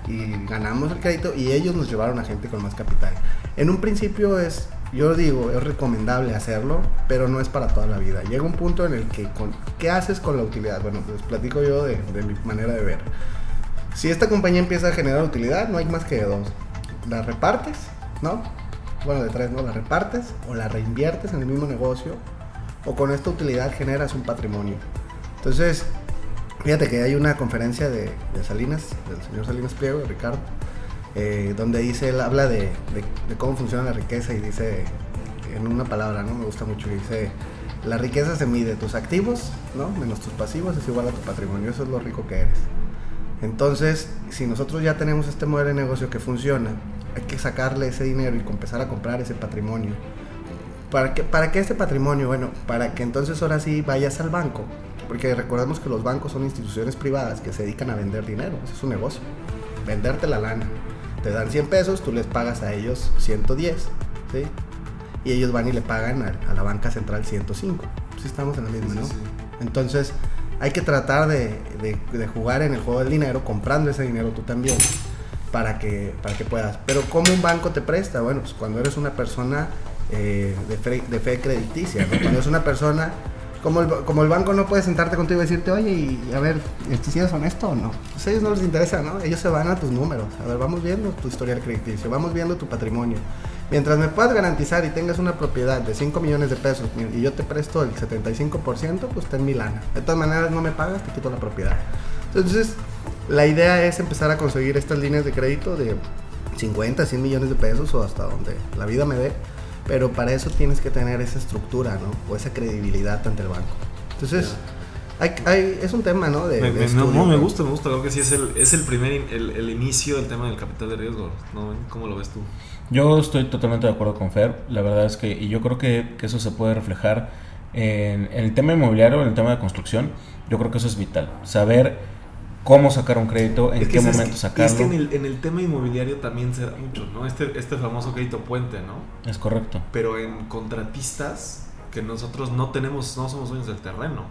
Y ganamos el crédito y ellos nos llevaron a gente con más capital. En un principio es, yo digo, es recomendable hacerlo, pero no es para toda la vida. Llega un punto en el que, con, ¿qué haces con la utilidad? Bueno, les platico yo de, de mi manera de ver. Si esta compañía empieza a generar utilidad, no hay más que dos. La repartes, ¿no? bueno, de tres, ¿no? La repartes o la reinviertes en el mismo negocio o con esta utilidad generas un patrimonio. Entonces, fíjate que hay una conferencia de, Salinas, del señor Salinas Pliego, de Ricardo, eh, donde dice, él habla de, cómo funciona la riqueza y dice, en una palabra, ¿no? Me gusta mucho, dice, la riqueza se mide tus activos, ¿no? Menos tus pasivos es igual a tu patrimonio, eso es lo rico que eres. Entonces, si nosotros ya tenemos este modelo de negocio que funciona, hay que sacarle ese dinero y empezar a comprar ese patrimonio. ¿Para qué, ¿Para qué ese patrimonio? Bueno, para que entonces ahora sí vayas al banco. Porque recordemos que los bancos son instituciones privadas que se dedican a vender dinero. Ese es su negocio. Venderte la lana. Te dan 100 pesos, tú les pagas a ellos 110. ¿sí? Y ellos van y le pagan a, la banca central 105. Si estamos en la misma, ¿no? Entonces hay que tratar de, de jugar en el juego del dinero, comprando ese dinero tú también para que, para que puedas. Pero ¿cómo un banco te presta? Bueno, pues cuando eres una persona eh, de, fe, de, fe, crediticia, cuando eres una persona como el, como el banco no puede sentarte contigo y decirte, oye, y, a ver, ¿esto sí es honesto o no? Pues a ellos no les interesa, ¿no? Ellos se van a tus números. A ver, vamos viendo tu historial crediticio, vamos viendo tu patrimonio. Mientras me puedas garantizar y tengas una propiedad de 5 millones de pesos y yo te presto el 75%, pues ten mi lana. De todas maneras, no me pagas, te quito la propiedad. Entonces, la idea es empezar a conseguir estas líneas de crédito de 50, 100 millones de pesos o hasta donde la vida me dé pero para eso tienes que tener esa estructura, ¿no? O esa credibilidad ante el banco. Entonces, hay, es un tema, ¿no? De, me, no, me gusta, me gusta. Creo que sí es el, es el primer, el, el, inicio del tema del capital de riesgo. ¿no? ¿Cómo lo ves tú? Yo estoy totalmente de acuerdo con Fer. La verdad es que, y yo creo que, que eso se puede reflejar en, en, el tema inmobiliario, en el tema de construcción. Yo creo que eso es vital. Saber cómo sacar un crédito, en qué momento sacarlo. Es que en el, tema inmobiliario también se da mucho, ¿no? Este, este famoso crédito puente, ¿no? Es correcto. Pero en contratistas, que nosotros no tenemos, no somos dueños del terreno.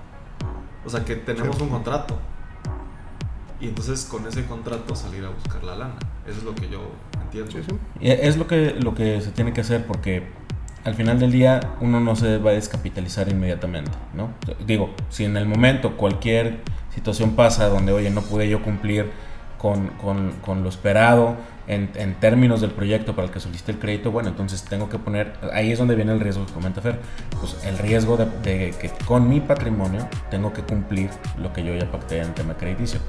O sea, que tenemos un contrato. Y entonces con ese contrato salir a buscar la lana. Eso es lo que yo entiendo. es lo que, lo que se tiene que hacer porque al final del día uno no se va a descapitalizar inmediatamente, ¿no? Digo, si en el momento cualquier situación pasa donde, oye, no pude yo cumplir con, con, lo esperado en, en, términos del proyecto para el que solicité el crédito, bueno, entonces tengo que poner, ahí es donde viene el riesgo que comenta Fer, pues el riesgo de, de que con mi patrimonio tengo que cumplir lo que yo ya pacté en tema crediticio.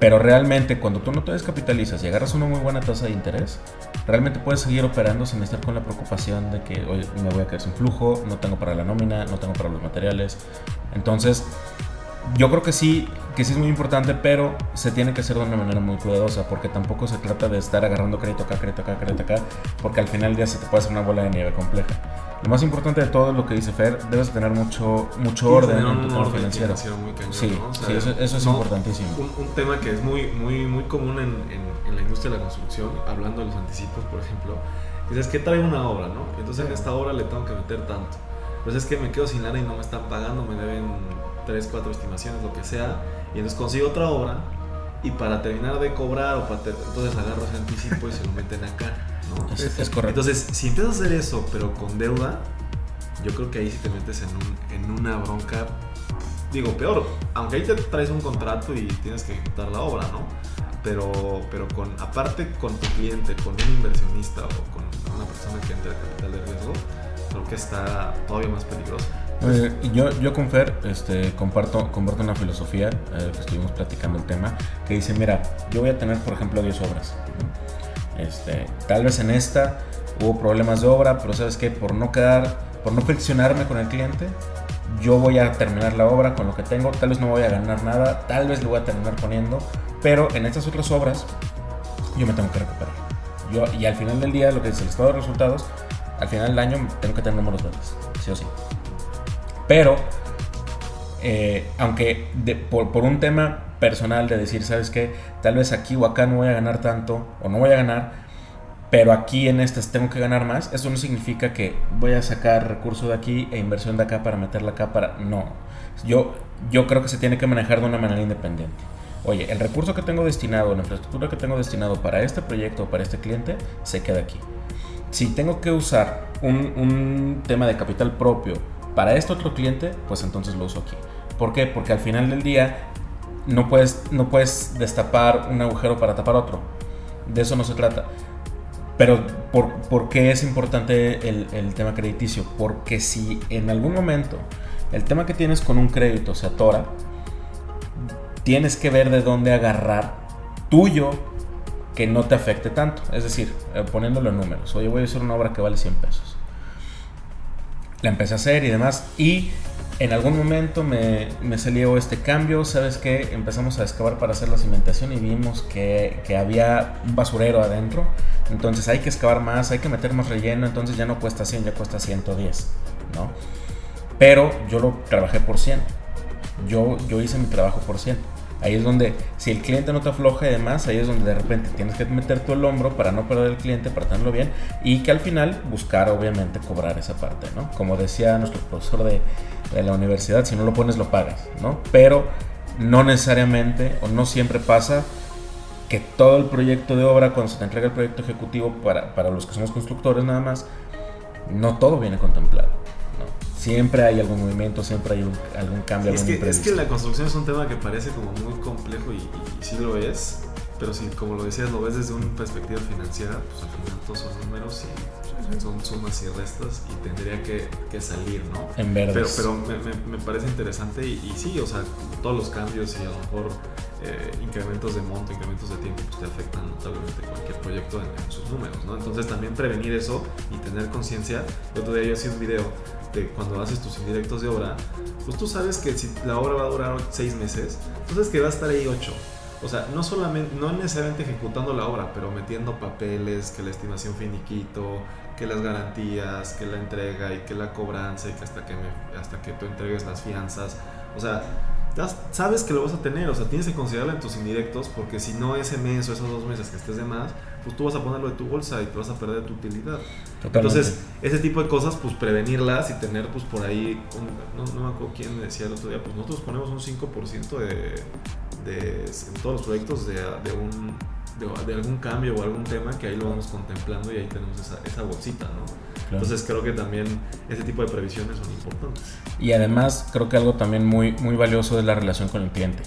Pero realmente cuando tú no te descapitalizas y agarras una muy buena tasa de interés, realmente puedes seguir operando sin estar con la preocupación de que hoy me voy a quedar sin flujo, no tengo para la nómina, no tengo para los materiales. Entonces, yo creo que sí, que sí es muy importante, pero se tiene que hacer de una manera muy cuidadosa, porque tampoco se trata de estar agarrando crédito acá, crédito acá, crédito acá, porque al final del día se te puede hacer una bola de nieve compleja. Lo más importante de todo es lo que dice Fer, debes tener mucho, mucho orden en tu tema financiero. sí, sí, eso, es importantísimo. Un, tema que es muy, muy, muy común en, en, la industria de la construcción, hablando de los anticipos, por ejemplo, es que trae una obra, ¿no? Entonces en esta obra le tengo que meter tanto. Pues es que me quedo sin lana y no me están pagando, me deben tres, cuatro estimaciones, lo que sea, y entonces consigo otra obra y para terminar de cobrar o para entonces agarro ese anticipo y se lo meten acá. ¿No? Es, correcto. Entonces, si empiezas a hacer eso, pero con deuda, yo creo que ahí sí te metes en, un, en una bronca, digo, peor, aunque ahí te traes un contrato y tienes que ejecutar la obra, ¿no? Pero, pero con, aparte con tu cliente, con un inversionista o con una persona que entra de capital de riesgo, creo que está todavía más peligroso. Eh, yo, yo con Fer este, comparto, comparto una filosofía eh, que estuvimos platicando el tema, que dice, mira, yo voy a tener, por ejemplo, 10 obras. Este, tal vez en esta hubo problemas de obra, pero sabes que por no quedar, por no friccionarme con el cliente, yo voy a terminar la obra con lo que tengo, tal vez no voy a ganar nada, tal vez lo voy a terminar poniendo, pero en estas otras obras yo me tengo que recuperar. Yo, y al final del día, lo que es el estado de resultados, al final del año tengo que tener números verdes, sí o sí. Pero, eh, aunque por, un tema personal de decir, ¿sabes qué? Tal vez aquí o acá no voy a ganar tanto o no voy a ganar, pero aquí en estas tengo que ganar más, eso no significa que voy a sacar recurso de aquí e inversión de acá para meterla acá para... No, yo, yo creo que se tiene que manejar de una manera independiente. Oye, el recurso que tengo destinado, la infraestructura que tengo destinado para este proyecto para este cliente, se queda aquí. Si tengo que usar un, un tema de capital propio para este otro cliente, pues entonces lo uso aquí. ¿Por qué? Porque al final del día no puedes, no puedes destapar un agujero para tapar otro. De eso no se trata. Pero ¿por, qué es importante el, el, tema crediticio? Porque si en algún momento el tema que tienes con un crédito se atora, tienes que ver de dónde agarrar tuyo que no te afecte tanto. Es decir, eh, poniéndolo en números. Oye, voy a hacer una obra que vale 100 pesos la empecé a hacer y demás. Y en algún momento me, me salió este cambio, ¿sabes qué? Empezamos a excavar para hacer la cimentación y vimos que, que, había un basurero adentro. Entonces hay que excavar más, hay que meter más relleno, entonces ya no cuesta 100, ya cuesta 110, ¿no? Pero yo lo trabajé por 100. Yo, yo hice mi trabajo por 100. Ahí es donde, si el cliente no te afloja y demás, ahí es donde de repente tienes que meter tú el hombro para no perder el cliente, para tenerlo bien y que al final buscar, obviamente, cobrar esa parte, ¿no? Como decía nuestro profesor de, de la universidad, si no lo pones, lo pagas, ¿no? Pero no necesariamente o no siempre pasa que todo el proyecto de obra, cuando se te entrega el proyecto ejecutivo para, para los que somos constructores nada más, no todo viene contemplado. ¿no? Siempre hay algún movimiento, siempre hay un- algún cambio, Es algún que, es que la construcción es un tema que parece como muy complejo y, y sí lo es, pero si como lo decías lo ves desde una perspectiva financiera, pues al final todos son números y son sumas y restas y tendría que, que salir, ¿no? En verdes. Pero, pero me, me- me parece interesante y, y sí, o sea, todos los cambios y a lo mejor eh, incrementos de monto, incrementos de tiempo, pues te afectan notablemente cualquier proyecto en, en sus números, ¿no? Entonces también prevenir eso y tener conciencia. El otro día yo hice un video de cuando haces tus indirectos de obra, pues tú sabes que si la obra va a durar seis meses, sabes que va a estar ahí ocho. O sea, no solamente, no necesariamente ejecutando la obra, pero metiendo papeles, que la estimación finiquito, que las garantías, que la entrega y que la cobranza y que hasta que, me- hasta que tú entregues las fianzas. O sea, sabes que lo vas a tener, o sea, tienes que considerarlo en tus indirectos porque si no ese mes o esos dos meses que estés de más, pues tú vas a ponerlo de tu bolsa y te vas a perder tu utilidad. Totalmente. Entonces, ese tipo de cosas, pues prevenirlas y tener, pues por ahí, un- no, no me acuerdo quién me decía el otro día, pues nosotros ponemos un 5% de, de, en todos los proyectos de, de un, de, de algún cambio o algún tema que ahí lo vamos contemplando y ahí tenemos esa, esa bolsita, ¿no? Claro. Entonces creo que también ese tipo de previsiones son importantes. Y además creo que algo también muy, muy valioso es la relación con el cliente.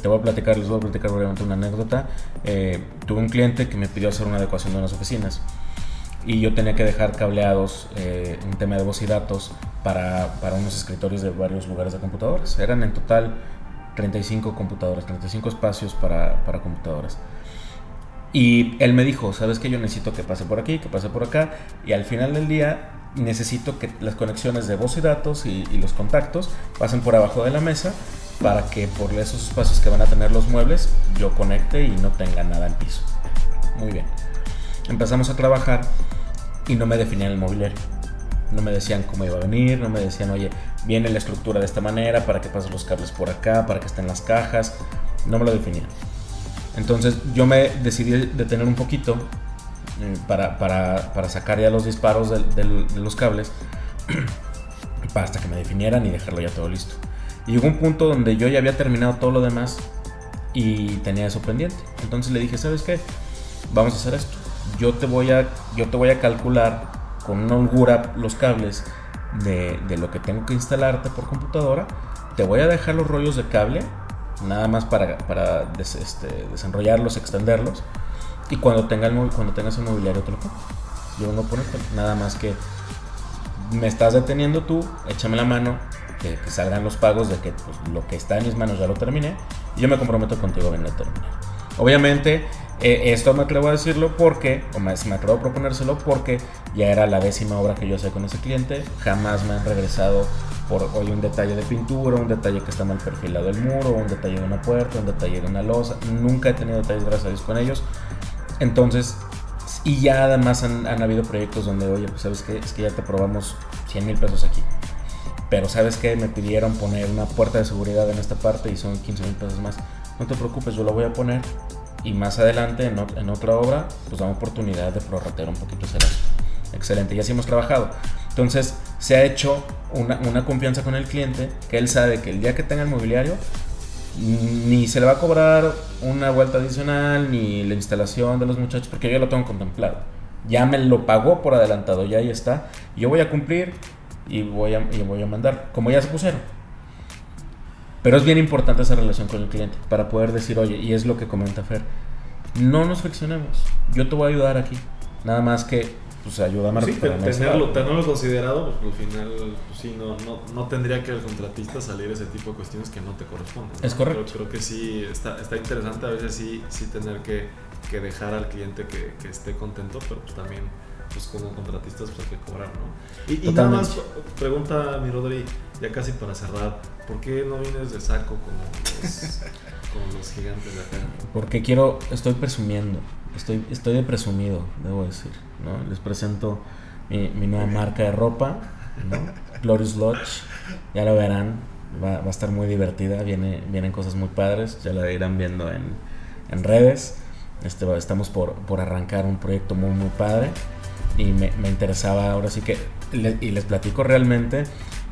Te voy a platicar, les voy a platicar brevemente una anécdota. Eh, tuve un cliente que me pidió hacer una adecuación de unas oficinas y yo tenía que dejar cableados eh, un tema de voz y datos para, para unos escritorios de varios lugares de computadoras. Eran en total 35 computadoras, 35 espacios para, para computadoras. Y él me dijo, ¿sabes qué? Yo necesito que pase por aquí, que pase por acá. Y al final del día necesito que las conexiones de voz y datos y, y los contactos pasen por abajo de la mesa para que por esos espacios que van a tener los muebles yo conecte y no tenga nada en piso. Muy bien. Empezamos a trabajar y no me definían el mobiliario. No me decían cómo iba a venir, no me decían, oye, viene la estructura de esta manera, para que pasen los cables por acá, para que estén las cajas. No me lo definían. Entonces yo me decidí detener un poquito eh, para, para, para sacar ya los disparos de, los cables hasta que me definieran y dejarlo ya todo listo. Y llegó un punto donde yo ya había terminado todo lo demás y tenía eso pendiente. Entonces le dije, ¿sabes qué? Vamos a hacer esto. Yo te voy a, yo te voy a calcular con una holgura los cables de, de lo que tengo que instalarte por computadora. Te voy a dejar los rollos de cable nada más para, para des- este, desenrollarlos, extenderlos. Y cuando, tenga el, cuando tengas el mobiliario te lo pongo. Yo no ponerte, nada más que me estás deteniendo tú, échame la mano, que, que salgan los pagos de que pues, lo que está en mis manos ya lo terminé. Y yo me comprometo contigo a venir a terminar. Obviamente, eh, esto me atrevo a decirlo porque, o más me atrevo a proponérselo porque ya era la décima obra que yo hacía con ese cliente. Jamás me han regresado por hoy un detalle de pintura, un detalle que está mal perfilado el muro, un detalle de una puerta, un detalle de una losa. Nunca he tenido detalles, gracias a Dios, con ellos. Entonces, y ya además han, han habido proyectos donde, oye, pues sabes que es que ya te probamos 100 mil pesos aquí. Pero sabes que me pidieron poner una puerta de seguridad en esta parte y son 15 mil pesos más. No te preocupes, yo lo voy a poner. Y más adelante, en, en otra obra, pues da oportunidad de prorratear un poquito ese gasto. Excelente, y así hemos trabajado. Entonces, se ha hecho una, una confianza con el cliente que él sabe que el día que tenga el mobiliario, ni se le va a cobrar una vuelta adicional, ni la instalación de los muchachos, porque yo ya lo tengo contemplado. Ya me lo pagó por adelantado, ya ahí está. Yo voy a cumplir y voy a, y voy a mandar, como ya se pusieron. Pero es bien importante esa relación con el cliente para poder decir, oye, y es lo que comenta Fer, no nos friccionemos, yo te voy a ayudar aquí. Nada más que, pues ayúdame a Sí, tenerlo, tenerlo considerado, pues al final, pues sí, no, no, no tendría que el contratista salir ese tipo de cuestiones que no te corresponden. ¿no? Es correcto. Creo, creo que sí, está, está interesante a veces sí, sí tener que, que dejar al cliente que, que esté contento, pero pues también, pues como contratistas, pues hay que cobrar, ¿no? Y, y nada más, pregunta mi Rodri, ya casi para cerrar, ¿por qué no vienes de saco como los, como los gigantes de acá? Porque quiero, estoy presumiendo, estoy, estoy de presumido, debo decir, ¿no? Les presento mi, mi nueva marca de ropa, ¿no? Glorious Lodge, ya lo verán, va, va a estar muy divertida, viene, vienen cosas muy padres, ya la irán viendo en, en redes. Este, estamos por, por arrancar un proyecto muy, muy padre y me, me interesaba ahora sí que, le- y les platico realmente,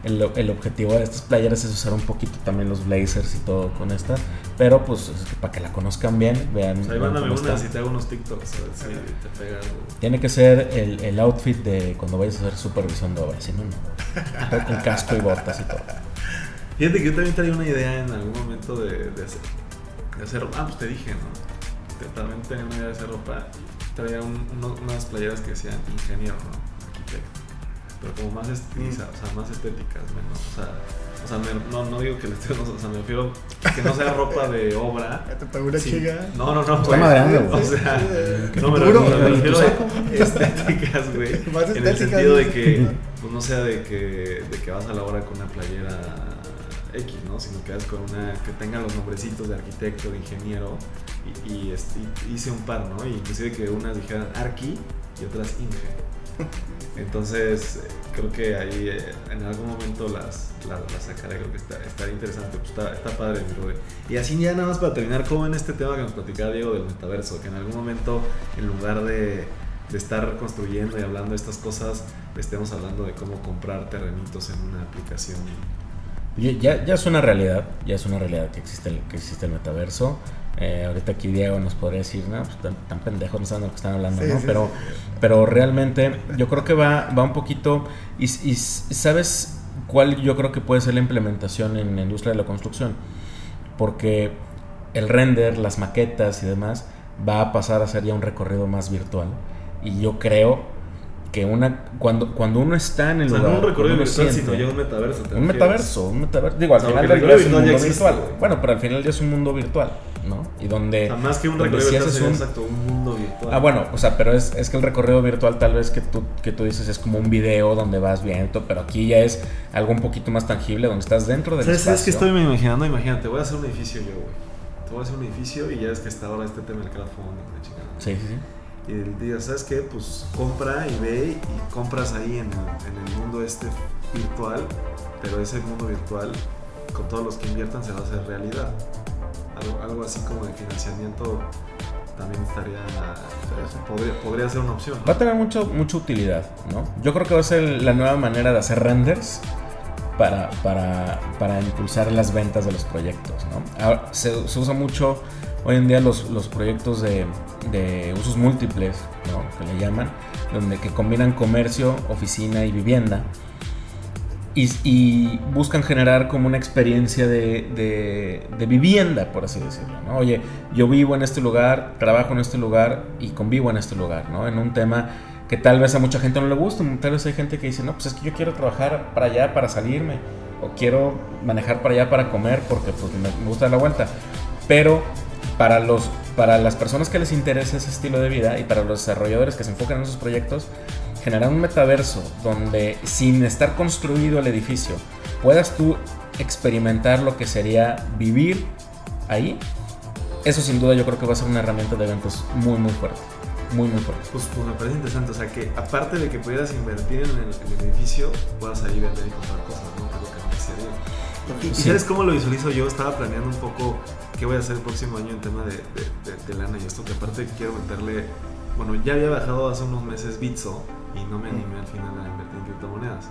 el, el objetivo de estas playeras es usar un poquito también los blazers y todo con esta. Pero pues es que para que la conozcan bien, vean. O sea, ahí mándame está. y te hago unos TikToks, a ver si te pega algo. Tiene que ser el, el outfit de cuando vayas a hacer supervisión de obra, si no, no. Con casco y botas y todo. Fíjate que yo también traía una idea en algún momento de, de hacer, de hacer ropa. Ah, pues te dije, ¿no? Que también tenía una idea de hacer ropa. Traía un- uno- unas playeras que decían ingeniero, ¿no? Arquitecto. Pero como más estilizadas, o sea, más estéticas, menos. O sea, o sea me- no, no digo que le esté, o sea, me refiero que no sea ropa de obra. Ya te una Sí. chica. No, no, no. Güey. O güey. sea, Qué no me refiero, me ¿Y tu refiero a estéticas, güey. Más En el estéticas, sentido de ¿no? que, pues no sea de que, de que vas a la obra con una playera X, ¿no? Sino que vas con una que tenga los nombrecitos de arquitecto, de ingeniero. Y, y, este, y hice un par, ¿no? Y inclusive que unas dijeran Arqui y otras Inge. Entonces, creo que ahí eh, en algún momento las, las, las sacaré, creo que está, estaría interesante, pues está, está padre, mi brother. Y así ya nada más para terminar, como en este tema que nos platicaba Diego del metaverso, que en algún momento, en lugar de, de estar construyendo y hablando de estas cosas, estemos hablando de cómo comprar terrenitos en una aplicación. Ya, ya es una realidad, ya es una realidad que existe el, que existe el metaverso. Eh, ahorita aquí Diego nos podría decir, no, pues tan, tan pendejos no saben de lo que están hablando, Sí, ¿no? sí, pero, sí. pero realmente yo creo que va, va un poquito. Y, y sabes cuál yo creo que puede ser la implementación en la industria de la construcción. Porque el render, las maquetas y demás va a pasar a ser ya un recorrido más virtual. Y yo creo que una cuando, cuando uno está en el O sea, lugar. no un recorrido virtual, sino ya un metaverso. ¿te un metaverso, un metaverso. Digo, al O sea, final del el día es un mundo ya virtual. existe, güey. Bueno, pero al final ya es un mundo virtual, ¿no? Y donde. O sea, más que un recorrido virtual, sería un- exacto, un mundo virtual. Ah, bueno, o sea, pero es, es que el recorrido virtual tal vez que tú, que tú dices es como un video donde vas viendo, pero aquí ya es algo un poquito más tangible, donde estás dentro del ¿Sabes, ¿Sabes qué espacio. estoy imaginando? Imagínate, voy a hacer un edificio yo, güey. Voy a hacer un edificio y ya es que está ahora este tema del crowdfunding, la chingada. Sí, sí, sí. Y día, ¿sabes qué? Pues compra y ve y compras ahí en el, en el mundo este virtual, pero ese mundo virtual, con todos los que inviertan, se va a hacer realidad. Algo, algo así como de financiamiento también estaría. Podría, podría ser una opción. ¿no? Va a tener mucho, mucha utilidad, ¿no? Yo creo que va a ser la nueva manera de hacer renders para, para, para impulsar las ventas de los proyectos, ¿no? Ahora, se, se usa mucho hoy en día los, los proyectos de, de usos múltiples, ¿no? Que le llaman, donde que combinan comercio, oficina y vivienda. Y, y buscan generar como una experiencia de, de- de vivienda, por así decirlo. ¿no? Oye, yo vivo en este lugar, trabajo en este lugar y convivo en este lugar, ¿no? En un tema que tal vez a mucha gente no le gusta, tal vez hay gente que dice, no, pues es que yo quiero trabajar para allá para salirme, o quiero manejar para allá para comer porque pues, me gusta dar la vuelta. Pero para, los, para las personas que les interesa ese estilo de vida y para los desarrolladores que se enfocan en esos proyectos, generar un metaverso donde sin estar construido el edificio puedas tú experimentar lo que sería vivir ahí, eso sin duda yo creo que va a ser una herramienta de eventos muy muy fuerte, muy muy fuerte. Pues, pues me parece interesante, o sea que aparte de que pudieras invertir en el, en el edificio, puedas ahí vender y comprar cosas, ¿no? Que es lo que necesitaría. ¿Y Sí. sabes cómo lo visualizo yo? Estaba planeando un poco qué voy a hacer el próximo año en tema de, de- de- de lana y esto, que aparte quiero meterle, bueno, ya había bajado hace unos meses Bitso y no me animé al final a invertir en criptomonedas.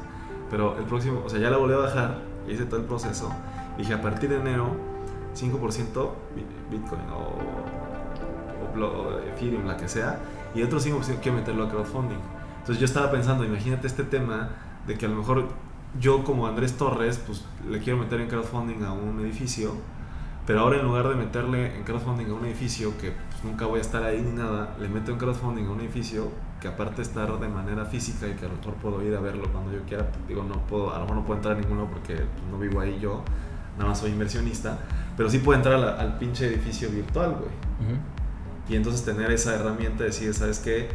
Pero el próximo, o sea, ya la volví a bajar, hice todo el proceso, dije a partir de enero 5% Bi- Bitcoin o, o, o Ethereum, la que sea, y otro 5% quiero meterlo a crowdfunding. Entonces yo estaba pensando, imagínate este tema de que a lo mejor yo como Andrés Torres, pues le quiero meter en crowdfunding a un edificio, pero ahora en lugar de meterle en crowdfunding a un edificio que pues, nunca voy a estar ahí ni nada, le meto en crowdfunding a un edificio que aparte de estar de manera física y que a lo mejor puedo ir a verlo cuando yo quiera, digo, no puedo, a lo mejor no puedo entrar a ninguno porque pues, no vivo ahí yo, nada más soy inversionista, pero sí puedo entrar al pinche edificio virtual, güey. Y entonces tener esa herramienta de decir, ¿sabes qué?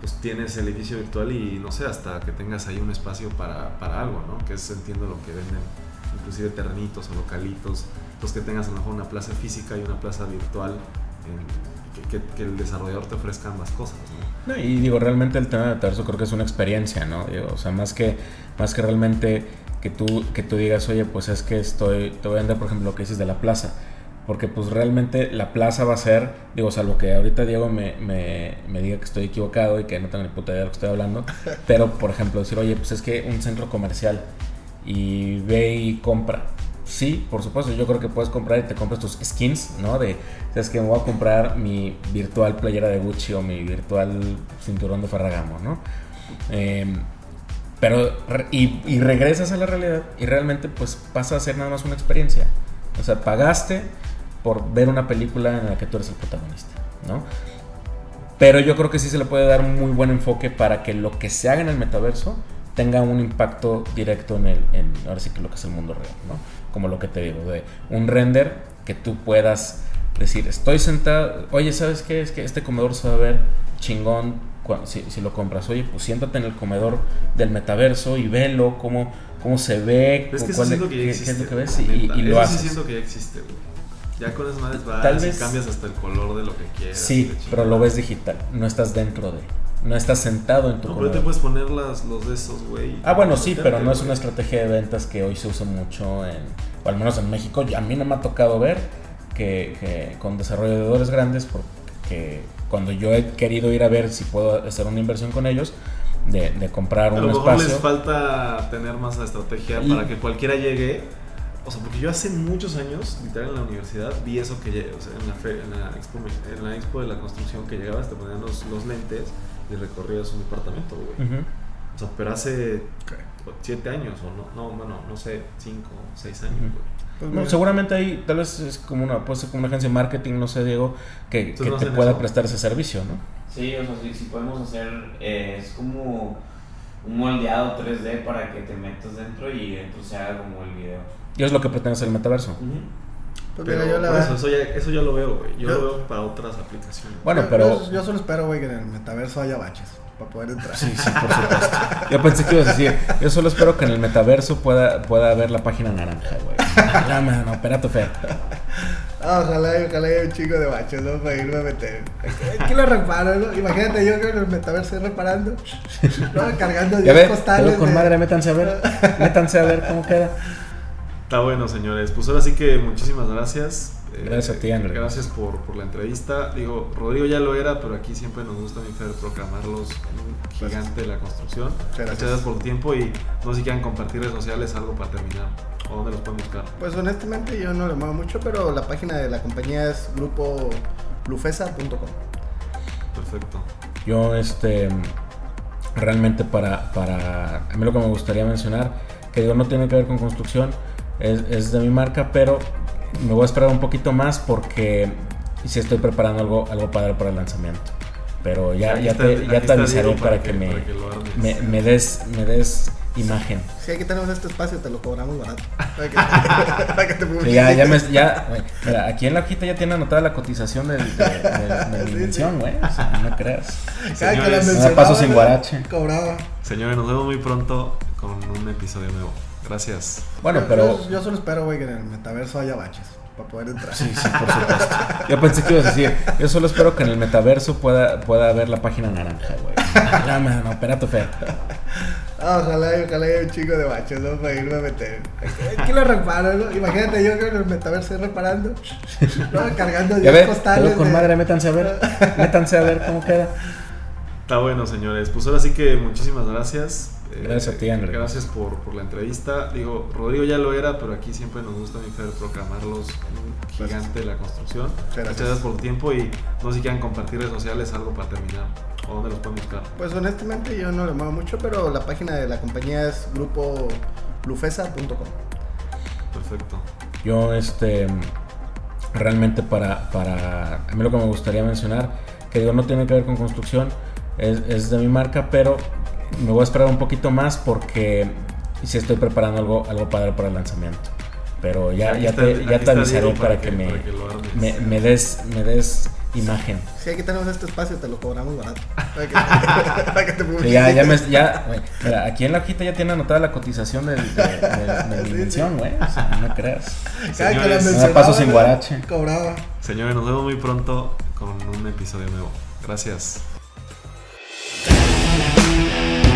Pues tienes el edificio virtual y no sé, hasta que tengas ahí un espacio para, para algo, ¿no? Que es, entiendo, lo que venden, inclusive terrenitos o localitos, los que tengas a lo mejor una plaza física y una plaza virtual, en- que, que- que el desarrollador te ofrezca ambas cosas, ¿no? No, y digo, realmente el tema de metaverso creo que es una experiencia, ¿no? Digo, o sea, más que, más que realmente que tú, que tú digas, oye, pues es que estoy, te voy a vender, por ejemplo, lo que dices de la plaza. Porque pues realmente la plaza va a ser, digo, salvo que ahorita Diego me, me, me diga que estoy equivocado y que no tengo ni puta idea de lo que estoy hablando, pero por ejemplo decir, oye, pues es que un centro comercial y ve y compra. Sí, por supuesto, yo creo que puedes comprar y te compras tus skins, ¿no? De, sabes que me voy a comprar mi virtual playera de Gucci o mi virtual cinturón de Ferragamo, ¿no? Em, pero, y, regresas a la realidad y realmente pues pasa a ser nada más una experiencia. O sea, pagaste por ver una película en la que tú eres el protagonista, ¿no? Pero yo creo que sí se le puede dar muy buen enfoque para que lo que se haga en el metaverso tenga un impacto directo en el, ahora sí que lo que es el mundo real, ¿no? Como lo que te digo, de un render que tú puedas decir, estoy sentado, oye, ¿sabes qué? Es que este comedor se va a ver chingón si, si, lo compras. Oye, pues siéntate en el comedor del metaverso y velo, cómo, cómo se ve, es que cuál es, qué, es lo que ves y, y, lo haces. Sí siento que ya existe, güey. Ya con esas madres vas Tal vez, y cambias hasta el color de lo que quieras. Sí, pero lo ves digital, no estás dentro de no estás sentado en tu No, pero te puedes poner las, los de esos, güey. Ah, bueno, sí, pero no es una estrategia de ventas que hoy se usa mucho, en, o al menos en México. A mí no me ha tocado ver que, que con desarrolladores grandes, porque cuando yo he querido ir a ver si puedo hacer una inversión con ellos, de, de comprar un espacio. A lo mejor les falta tener más estrategia para que cualquiera llegue. O sea, porque yo hace muchos años, literal en la universidad, vi eso que o sea, en, la fe, en, la expo, en la expo de la construcción que llegabas, te ponían los, los lentes y recorrías un departamento, güey. O sea, pero hace siete años, o no, no, bueno, no sé, cinco, seis años, güey. Pues seguramente ahí tal vez es como una, puede ser como una agencia de marketing, no sé, Diego, que, que te pueda prestar ese servicio, ¿no? Sí, o sea, si, podemos hacer, eh, es como un moldeado 3D para que te metas dentro y dentro se haga como el video. Y es lo que pretende hacer el metaverso. Pues pero yo la eso, eso, ya, eso ya lo veo, güey. Yo, lo veo para otras aplicaciones. Bueno, pero... Yo, yo solo espero, güey, que en el metaverso haya baches para poder entrar. Sí, sí, por supuesto. Yo pensé que ibas a decir, yo solo espero que en el metaverso pueda, pueda haber la página naranja, güey. No, no, espera tu fe. ojalá, ojalá haya un chico de baches, ¿no? Para irme a meter. ¿Qué lo reparo, no? Imagínate yo que en el metaverso reparando, ¿no? Cargando 10 costales. con madre, métanse a ver. Métanse a ver cómo queda. Está bueno, señores. Pues ahora sí que muchísimas gracias. Gracias a ti, Andrés. Gracias por, por, la entrevista. Digo, Rodrigo ya lo era, pero aquí siempre nos gusta, mi Fer, proclamarlos un gigante de la construcción. Muchas gracias. por tu tiempo y no sé si quieran compartir redes sociales, algo para terminar. ¿O dónde los pueden buscar? Pues honestamente yo no lo muevo mucho, pero la página de la compañía es grupo lufesa.com. Perfecto. Yo, este, realmente para, para, a mí lo que me gustaría mencionar, que digo, no tiene que ver con construcción, es, es de mi marca, pero me voy a esperar un poquito más porque si estoy preparando algo, algo padre para el lanzamiento. Pero ya, ya, te, ya te avisaré para, que, me, me, me, des, me des imagen. Si aquí tenemos este espacio, te lo cobramos barato. Para que, te ya, ya, me, ya mira, aquí en la hojita ya tiene anotada la cotización de, de, mi mención, güey. O sea, no creas. Señores, no paso sin guarache. Cobraba. Señores, nos vemos muy pronto con un episodio nuevo. Gracias. Bueno, pero. Yo, solo espero, güey, que en el metaverso haya baches para poder entrar. Sí, sí, por supuesto. Yo pensé que ibas a decir, yo solo espero que en el metaverso pueda, pueda haber la página naranja, güey. Ya, no, espera tu fe. ojalá, ojalá haya un chico de baches, ¿no? Para irme a meter. ¿Qué lo reparo, no? Imagínate yo que en el metaverso reparando, ¿no? Cargando 10 costales. con madre, métanse a ver. Métanse a ver cómo queda. Está bueno, señores. Pues ahora sí que muchísimas gracias. Gracias a ti, Andrés. Gracias por, por, la entrevista. Digo, Rodrigo ya lo era, pero aquí siempre nos gusta, mi Fer, proclamarlos un gigante de la construcción. Muchas gracias. por tu tiempo y no sé si quieran compartir redes sociales, algo para terminar. ¿O dónde los pueden buscar? Pues honestamente yo no lo muevo mucho, pero la página de la compañía es grupo lufesa.com. Perfecto. Yo, este, realmente para, para, a mí lo que me gustaría mencionar, que digo, no tiene que ver con construcción, es, es de mi marca, pero me voy a esperar un poquito más porque si estoy preparando algo, algo padre para el lanzamiento. Pero ya, ya, te, ya te avisaré para, que, me, me, me, des, me des imagen. Si aquí tenemos este espacio, te lo cobramos barato. Para que, te ya, ya, me, ya mira, aquí en la hojita ya tiene anotada la cotización de, de, de, mi mención, güey. O sea, no creas. Señores, paso sin guarache. Cobraba. Señores, nos vemos muy pronto con un episodio nuevo. Gracias. Música